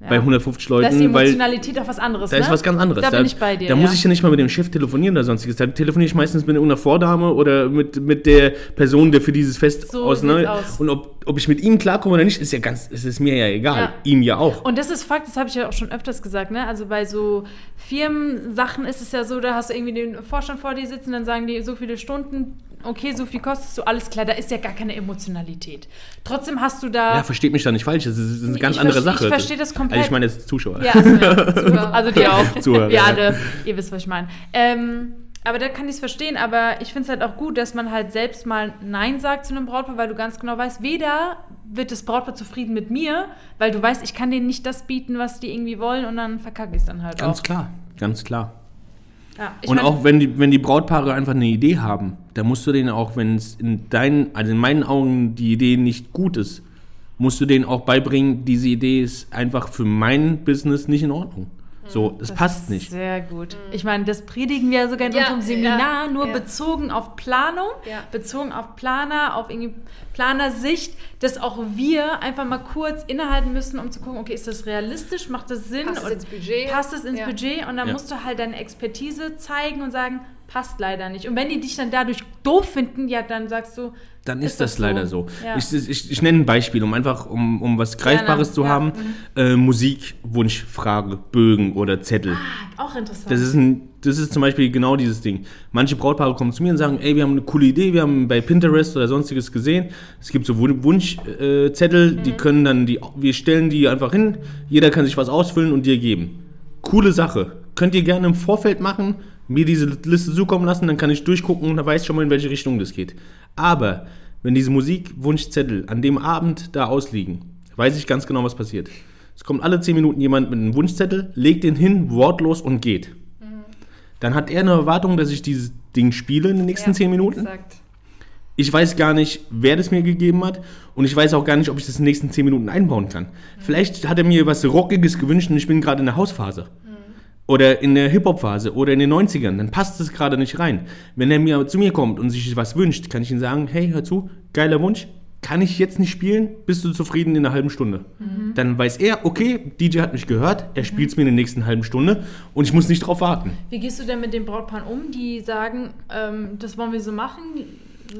Ja. bei 150 Da ist die Leuten, weil Emotionalität auch was anderes, da ne? ist was ganz anderes. Da bin ich bei dir, Da muss ja. ich ja nicht mal mit dem Chef telefonieren oder sonstiges. Da telefoniere ich meistens mit irgendeiner Vordame oder mit, mit der Person, der für dieses Fest So auseinander. sieht's aus. Und ob, ob ich mit ihm klarkomme oder nicht, ist ja ganz, es ist mir ja egal. Ja. Ihm ja auch. Und das ist Fakt, das habe ich ja auch schon öfters gesagt, ne? Also bei so Firmensachen ist es ja so, da hast du irgendwie den Vorstand vor dir sitzen, dann sagen die so viele Stunden, okay, so viel kostest du, alles klar, da ist ja gar keine Emotionalität. Trotzdem hast du da. Ja, versteht mich da nicht falsch. Das ist eine Ich ganz andere verste- ich Sache. verstehe das komplett. Also ich meine jetzt Zuschauer. Ja, also, ja, super. also die auch. Zuhörer, ja. alle. Ihr wisst, was ich meine. Ähm, aber da kann ich es verstehen, aber ich finde es halt auch gut, dass man halt selbst mal Nein sagt zu einem Brautpaar, weil du ganz genau weißt, weder wird das Brautpaar zufrieden mit mir, weil du weißt, ich kann denen nicht das bieten, was die irgendwie wollen und dann verkacke ich es dann halt Ganz auch. klar, ganz klar. Ja, Und auch wenn die, wenn die Brautpaare einfach eine Idee haben, dann musst du denen auch, wenn es in deinen, also in meinen Augen die Idee nicht gut ist, musst du denen auch beibringen, diese Idee ist einfach für mein Business nicht in Ordnung. So, das, passt ist nicht. Sehr gut. Ich meine, das predigen wir sogar in Ja, unserem Seminar, ja, nur ja. bezogen auf Planung, Ja. bezogen auf Planer, auf irgendwie Planersicht, dass auch wir einfach mal kurz innehalten müssen, um zu gucken, okay, ist das realistisch, macht das Sinn? Passt es ins Budget? Passt es ins Ja. Budget? Und dann Ja. musst du halt deine Expertise zeigen und sagen, passt leider nicht. Und wenn die dich dann dadurch doof finden, ja, dann sagst du, Dann ist, Ist das, das so? leider so. Ja. Ich, ich, ich nenne ein Beispiel, um einfach, um, um was Greifbares Gerne, zu ja. haben. Äh, Musik, Wunsch, Frage, Bögen oder Zettel. auch interessant. Das ist, ein, das ist zum Beispiel genau dieses Ding. Manche Brautpaare kommen zu mir und sagen, ey, wir haben eine coole Idee, wir haben bei Pinterest oder sonstiges gesehen. Es gibt so Wunschzettel, äh, Zettel, die können dann, die, wir stellen die einfach hin, jeder kann sich was ausfüllen und dir geben. Coole Sache. Könnt ihr gerne im Vorfeld machen, mir diese Liste zukommen lassen, dann kann ich durchgucken und dann weiß ich schon mal, in welche Richtung das geht. Aber wenn diese Musikwunschzettel an dem Abend da ausliegen, weiß ich ganz genau, was passiert. Es kommt alle 10 Minuten jemand mit einem Wunschzettel, legt den hin, wortlos und geht. Dann hat er eine Erwartung, dass ich dieses Ding spiele in den nächsten Ja, 10 Minuten. Exakt. Ich weiß gar nicht, wer das mir gegeben hat und ich weiß auch gar nicht, ob ich das in den nächsten 10 Minuten einbauen kann. Vielleicht hat er mir was Rockiges gewünscht und ich bin gerade in der Hausphase. Oder in der Hip-Hop-Phase oder in den 90ern, dann passt es gerade nicht rein. Wenn er mir zu mir kommt und sich was wünscht, kann ich ihm sagen, hey, hör zu, geiler Wunsch, kann ich jetzt nicht spielen, bist du zufrieden in einer halben Stunde. Dann weiß er, okay, DJ hat mich gehört, er spielt es mir in der nächsten halben Stunde und ich muss nicht drauf warten. Wie gehst du denn mit den Brautpaaren um, die sagen, ähm, das wollen wir so machen?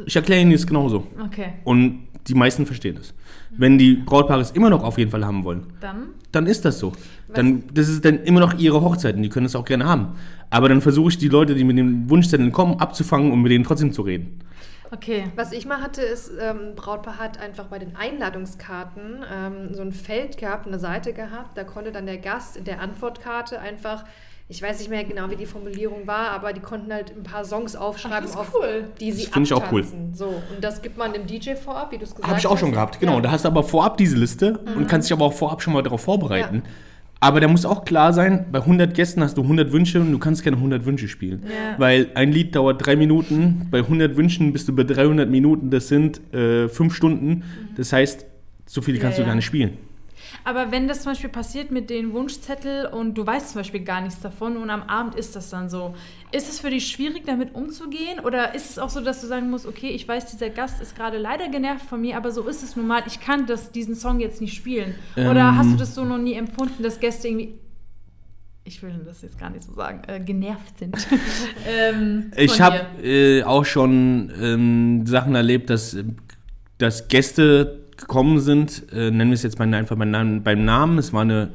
Ich erkläre ihnen es genauso. Okay, Und die meisten verstehen es. Wenn die Brautpaare es immer noch auf jeden Fall haben wollen, dann dann ist das so. Dann, das ist dann immer noch ihre Hochzeit und die können es auch gerne haben. Aber dann versuche ich die Leute, die mit dem Wunschzettel kommen, abzufangen und mit denen trotzdem zu reden. Okay. Was ich mal hatte, ist, ähm, ein Brautpaar hat einfach bei den Einladungskarten ähm, so ein Feld gehabt, eine Seite gehabt. Da konnte dann der Gast in der Antwortkarte einfach, ich weiß nicht mehr genau, wie die Formulierung war, aber die konnten halt ein paar Songs aufschreiben, ist auf cool. die sie finde ich auch cool. So, und das gibt man dem DJ vorab, wie du es gesagt hast. Habe ich auch schon gehabt, genau. Ja. Da hast du aber vorab diese Liste und kannst dich aber auch vorab schon mal darauf vorbereiten. Aber da muss auch klar sein, bei 100 Gästen hast du 100 Wünsche und du kannst keine 100 Wünsche spielen. Ja. Weil ein Lied dauert drei Minuten, bei 100 Wünschen bist du bei 300 Minuten, das sind äh, fünf Stunden. Das heißt, so viele Ja, kannst du ja. gar nicht spielen. Aber wenn das zum Beispiel passiert mit den Wunschzettel und du weißt zum Beispiel gar nichts davon und am Abend ist das dann so, ist es für dich schwierig, damit umzugehen? Oder ist es auch so, dass du sagen musst, okay, ich weiß, dieser Gast ist gerade leider genervt von mir, aber so ist es nun mal, ich kann das, diesen Song jetzt nicht spielen? Oder Ähm. hast du das so noch nie empfunden, dass Gäste irgendwie, ich will das jetzt gar nicht so sagen, äh, genervt sind? ähm, Ich habe äh, auch schon ähm, Sachen erlebt, dass, dass Gäste gekommen sind, äh, nennen wir es jetzt mal einfach beim Namen, beim Namen. Es war eine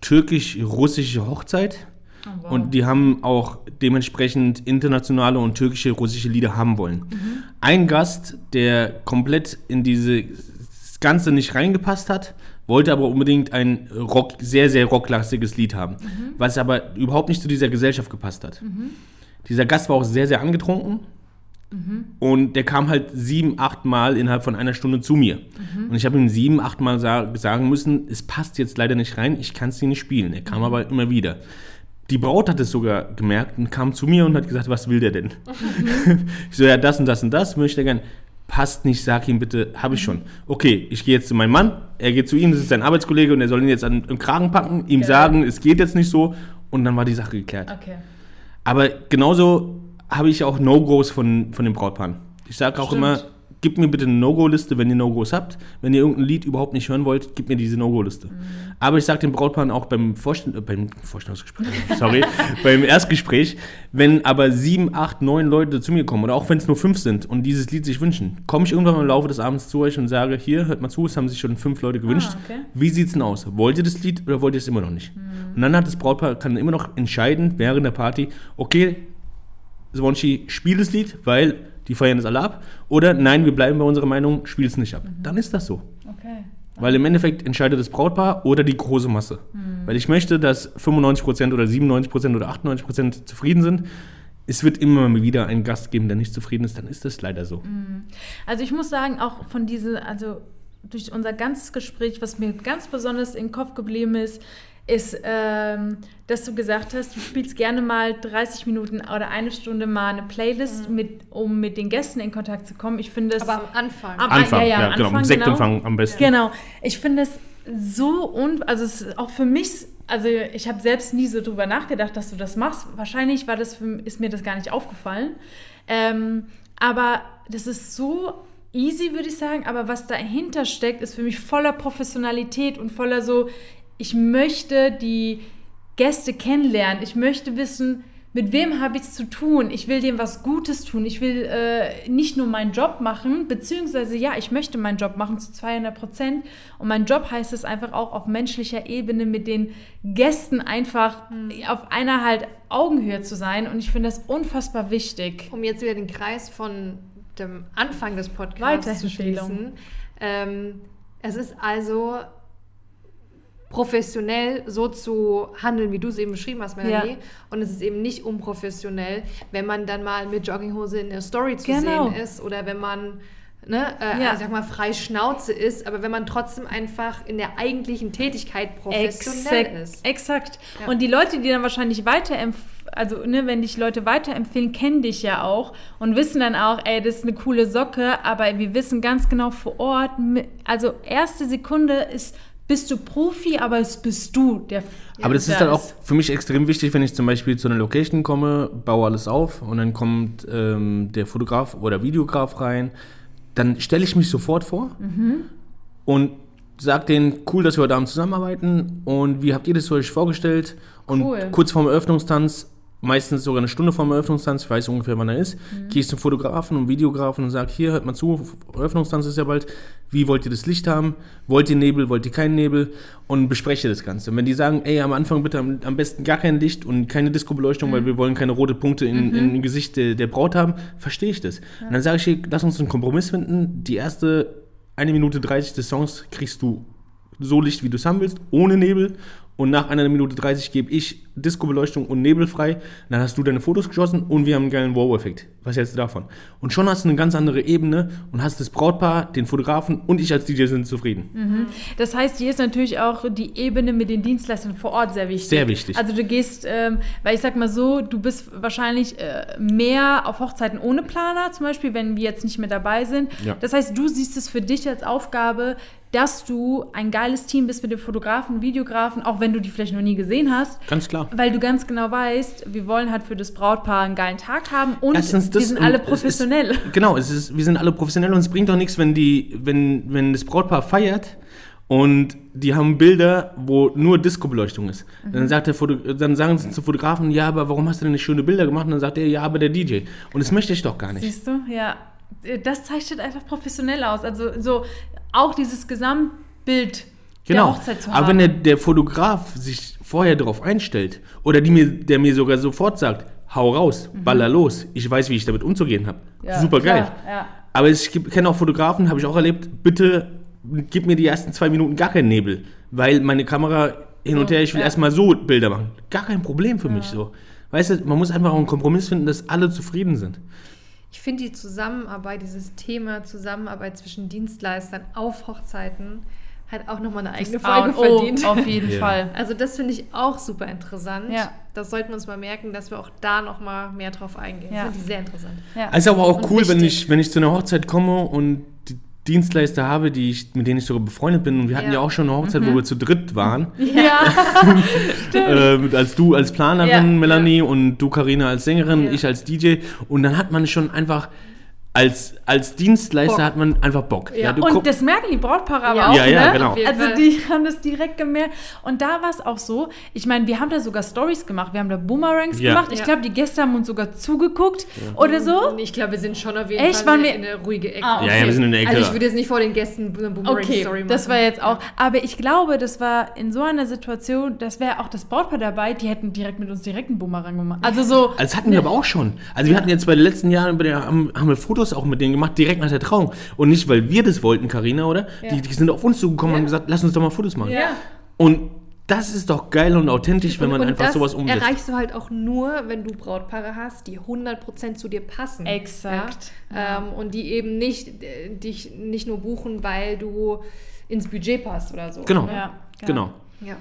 türkisch-russische Hochzeit. Oh, wow. Und die haben auch dementsprechend internationale und türkische, russische Lieder haben wollen. Mhm. Ein Gast, der komplett in dieses Ganze nicht reingepasst hat, wollte aber unbedingt ein Rock, sehr, sehr rocklastiges Lied haben, Mhm. was aber überhaupt nicht zu dieser Gesellschaft gepasst hat. Dieser Gast war auch sehr, sehr angetrunken. Mhm. Und der kam halt sieben, acht Mal innerhalb von einer Stunde zu mir. Mhm. Und ich habe ihm sieben, acht Mal sa sagen müssen, es passt jetzt leider nicht rein, ich kann es dir nicht spielen. Er Mhm. kam aber immer wieder. Die Braut hat es sogar gemerkt und kam zu mir und hat gesagt, was will der denn? Mhm. ich so, ja, das und das und das möchte er gern. Passt nicht, sag ihm bitte, habe ich schon. Okay, ich gehe jetzt zu meinem Mann, er geht zu ihm, das ist sein Arbeitskollege und er soll ihn jetzt an, im Kragen packen, ihm Geil. sagen, es geht jetzt nicht so und dann war die Sache geklärt. Okay. Aber genauso habe ich auch No-Gos von, von den Brautpaaren. Ich sage auch Stimmt. immer, Gebt mir bitte eine No-Go-Liste, wenn ihr No-Gos habt. Wenn ihr irgendein Lied überhaupt nicht hören wollt, gebt mir diese No-Go-Liste. Aber ich sage den Brautpaaren auch beim, Vorstell äh, beim Vorstellungsgespräch, sorry, beim Erstgespräch, wenn aber sieben, acht, neun Leute zu mir kommen oder auch wenn es nur fünf sind und dieses Lied sich wünschen, komme ich irgendwann im Laufe des Abends zu euch und sage, hier, hört mal zu, es haben sich schon fünf Leute gewünscht. okay. Wie sieht's denn aus? Wollt ihr das Lied oder wollt ihr es immer noch nicht? Und dann hat das Brautpaar, kann immer noch entscheiden während der Party, okay, Swonchi, spiel das Lied, weil die feiern es alle ab. Oder nein, wir bleiben bei unserer Meinung, spiel es nicht ab. Dann ist das so. Okay. Weil im Endeffekt entscheidet das Brautpaar oder die große Masse. Weil ich möchte, dass 95% oder 97% oder 98% zufrieden sind. Es wird immer mal wieder einen Gast geben, der nicht zufrieden ist, dann ist das leider so. Also ich muss sagen, auch von diese, also durch unser ganzes Gespräch, was mir ganz besonders im Kopf geblieben ist, ist, ähm, dass du gesagt hast, du spielst gerne mal 30 Minuten oder eine Stunde mal eine Playlist, mit, um mit den Gästen in Kontakt zu kommen. Ich finde das. Aber am Anfang. Am- Anfang, ja, ja, ja, am genau. Anfang, Sektempfang am besten. Genau. Ich finde es so un... Also es ist auch für mich... Also ich habe selbst nie so drüber nachgedacht, dass du das machst. Wahrscheinlich war das für, ist mir das gar nicht aufgefallen. Ähm, aber das ist so easy, würde ich sagen. Aber was dahinter steckt, ist für mich voller Professionalität und voller so... Ich möchte die Gäste kennenlernen. Ich möchte wissen, mit wem habe ich es zu tun? Ich will dem was Gutes tun. Ich will äh, nicht nur meinen Job machen, beziehungsweise ja, ich möchte meinen Job machen zu 200 Prozent. Und mein Job heißt es einfach auch auf menschlicher Ebene mit den Gästen einfach auf einer halt Augenhöhe zu sein. Und ich finde das unfassbar wichtig. um jetzt wieder den Kreis von dem Anfang des Podcasts zu schließen. Ähm, es ist also professionell so zu handeln, wie du es eben beschrieben hast, Melanie. Ja. Und es ist eben nicht unprofessionell, wenn man dann mal mit Jogginghose in der Story zu Genau. sehen ist oder wenn man ne, äh, Ja. also sag mal, frei Schnauze ist, aber wenn man trotzdem einfach in der eigentlichen Tätigkeit professionell Exakt. ist. Exakt. Ja. Und die Leute, die dann wahrscheinlich weiterempfehlen, also ne, wenn dich Leute weiterempfehlen, kennen dich ja auch und wissen dann auch, ey, das ist eine coole Socke, aber wir wissen ganz genau vor Ort, also erste Sekunde ist, bist du Profi, aber es bist du, der Aber das ist dann auch für mich extrem wichtig, wenn ich zum Beispiel zu einer Location komme, baue alles auf und dann kommt ähm, der Fotograf oder Videograf rein, dann stelle ich mich sofort vor und sage denen, cool, dass wir heute Abend zusammenarbeiten und wie habt ihr das euch vorgestellt? Und Cool. kurz vorm Eröffnungstanz, meistens sogar eine Stunde vorm Eröffnungstanz, ich weiß ungefähr, wann er ist, gehe ich zum Fotografen und Videografen und sage, hier, hört mal zu, Eröffnungstanz ist ja bald, wie wollt ihr das Licht haben? Wollt ihr Nebel, wollt ihr keinen Nebel? Und bespreche das Ganze. Und wenn die sagen, ey, am Anfang bitte am, am besten gar kein Licht und keine Disco-Beleuchtung, weil wir wollen keine rote Punkte in, im Gesicht der, der Braut haben, verstehe ich das. Und dann sage ich, lass uns einen Kompromiss finden. Die erste eine Minute 30 des Songs kriegst du so Licht, wie du es haben willst, ohne Nebel. Und nach einer Minute 30 gebe ich Disco-Beleuchtung und Nebel frei. Dann hast du deine Fotos geschossen und wir haben einen geilen Wow-Effekt. Was hältst du davon? Und schon hast du eine ganz andere Ebene und hast das Brautpaar, den Fotografen und ich als DJ sind zufrieden. Das heißt, hier ist natürlich auch die Ebene mit den Dienstleistern vor Ort sehr wichtig. Sehr wichtig. Also du gehst, ähm, weil ich sag mal so, du bist wahrscheinlich äh, mehr auf Hochzeiten ohne Planer, zum Beispiel, wenn wir jetzt nicht mehr dabei sind. Ja. Das heißt, du siehst es für dich als Aufgabe, dass du ein geiles Team bist mit dem Fotografen, Videografen, auch wenn du die vielleicht noch nie gesehen hast. Ganz klar. Weil du ganz genau weißt, wir wollen halt für das Brautpaar einen geilen Tag haben und Erstens das wir sind alle es ist- professionell. Genau, es ist, wir sind alle professionell und es bringt doch nichts, wenn, die, wenn, wenn das Brautpaar feiert und die haben Bilder, wo nur Disco-Beleuchtung ist. Dann, sagt der Foto, dann sagen sie zum Fotografen, ja, aber warum hast du denn nicht schöne Bilder gemacht? Und dann sagt er, ja, aber der DJ. Und das möchte ich doch gar nicht. Siehst du? Ja. Das zeichnet einfach professionell aus. Also so auch dieses Gesamtbild der Genau. Hochzeit zu haben. Aber wenn der, der Fotograf sich vorher darauf einstellt oder die mir, der mir sogar sofort sagt, hau raus, baller los, ich weiß, wie ich damit umzugehen habe. Mhm. Ja, Super geil. ja. Aber ich kenne auch Fotografen, habe ich auch erlebt, bitte gib mir die ersten zwei Minuten gar keinen Nebel, weil meine Kamera hin und her, ich will erstmal so Bilder machen. Gar kein Problem für mich so. Weißt du, man muss einfach auch einen Kompromiss finden, dass alle zufrieden sind. Ich finde die Zusammenarbeit, dieses Thema Zusammenarbeit zwischen Dienstleistern auf Hochzeiten, hat auch nochmal eine eigene A Folge und O, verdient. Auf jeden Ja. Fall. Also das finde ich auch super interessant. Ja. Das sollten wir uns mal merken, dass wir auch da nochmal mehr drauf eingehen. Ja. Finde ich sehr interessant. Ja. Also aber auch Und cool, wenn ich, wenn ich zu einer Hochzeit komme und die Dienstleister habe, die ich, mit denen ich sogar befreundet bin. Und wir hatten ja, Ja. auch schon eine Hochzeit, wo wir zu dritt waren. ja. äh, mit- als du als Planerin, Ja, Melanie, und du, Karina, als Sängerin, Ja. ich als DJ. Und dann hat man schon einfach als, als Dienstleister Bock. hat man einfach Bock. Ja, du Und das merken die Brautpaare aber Ja. auch, Ja, ja, ne? genau. Also die haben das direkt gemerkt. Und da war es auch so, ich meine, wir haben da sogar Stories gemacht, wir haben da Boomerangs Ja. gemacht. Ich Ja. glaube, die Gäste haben uns sogar zugeguckt oder so. Ich glaube, wir sind schon auf jeden Echt? Fall Waren sehr wir- in eine ruhige Ecke. Ah, ja, ja, wir sind in der Ecke. Also ich würde jetzt nicht vor den Gästen eine Okay, Boomerang-Story machen. das war jetzt auch. Aber ich glaube, das war in so einer Situation, das wäre auch das Brautpaar dabei, die hätten direkt mit uns direkt einen Boomerang gemacht. Also so. Also das hatten wir aber auch schon. Also wir hatten jetzt bei den letzten Jahren, bei der, haben, haben wir Fotos auch mit denen gemacht, direkt nach der Trauung. Und nicht, weil wir das wollten, Karina, oder? Ja. Die, die sind auf uns zugekommen und haben gesagt, lass uns doch mal Fotos machen. Ja. Und das ist doch geil und authentisch, wenn man und einfach das sowas umsetzt. erreichst du halt auch nur, wenn du Brautpaare hast, die 100% zu dir passen. Exakt. Ja? Ähm, und die eben nicht äh, dich nicht nur buchen, weil du ins Budget passt oder so. Genau. Ne? Ja, Genau. Ja.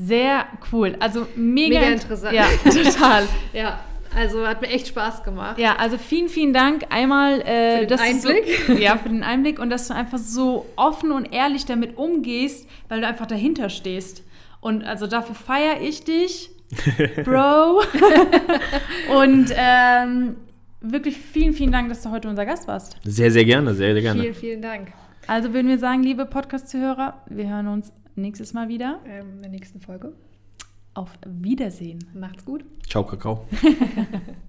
Sehr cool. Also mega, Mega int- interessant. Ja, total. ja, also hat mir echt Spaß gemacht. Ja, also vielen, vielen Dank einmal äh, Für den Einblick. So, ja, für den Einblick und dass du einfach so offen und ehrlich damit umgehst, weil du einfach dahinter stehst. Und also dafür feiere ich dich, Bro. und ähm, wirklich vielen, vielen Dank, dass du heute unser Gast warst. Sehr, sehr gerne, sehr, sehr gerne. Vielen, vielen Dank. Also würden wir sagen, liebe Podcast-Zuhörer, wir hören uns nächstes Mal wieder. Ähm, in der nächsten Folge. Auf Wiedersehen. Macht's gut. Ciao, Kakao.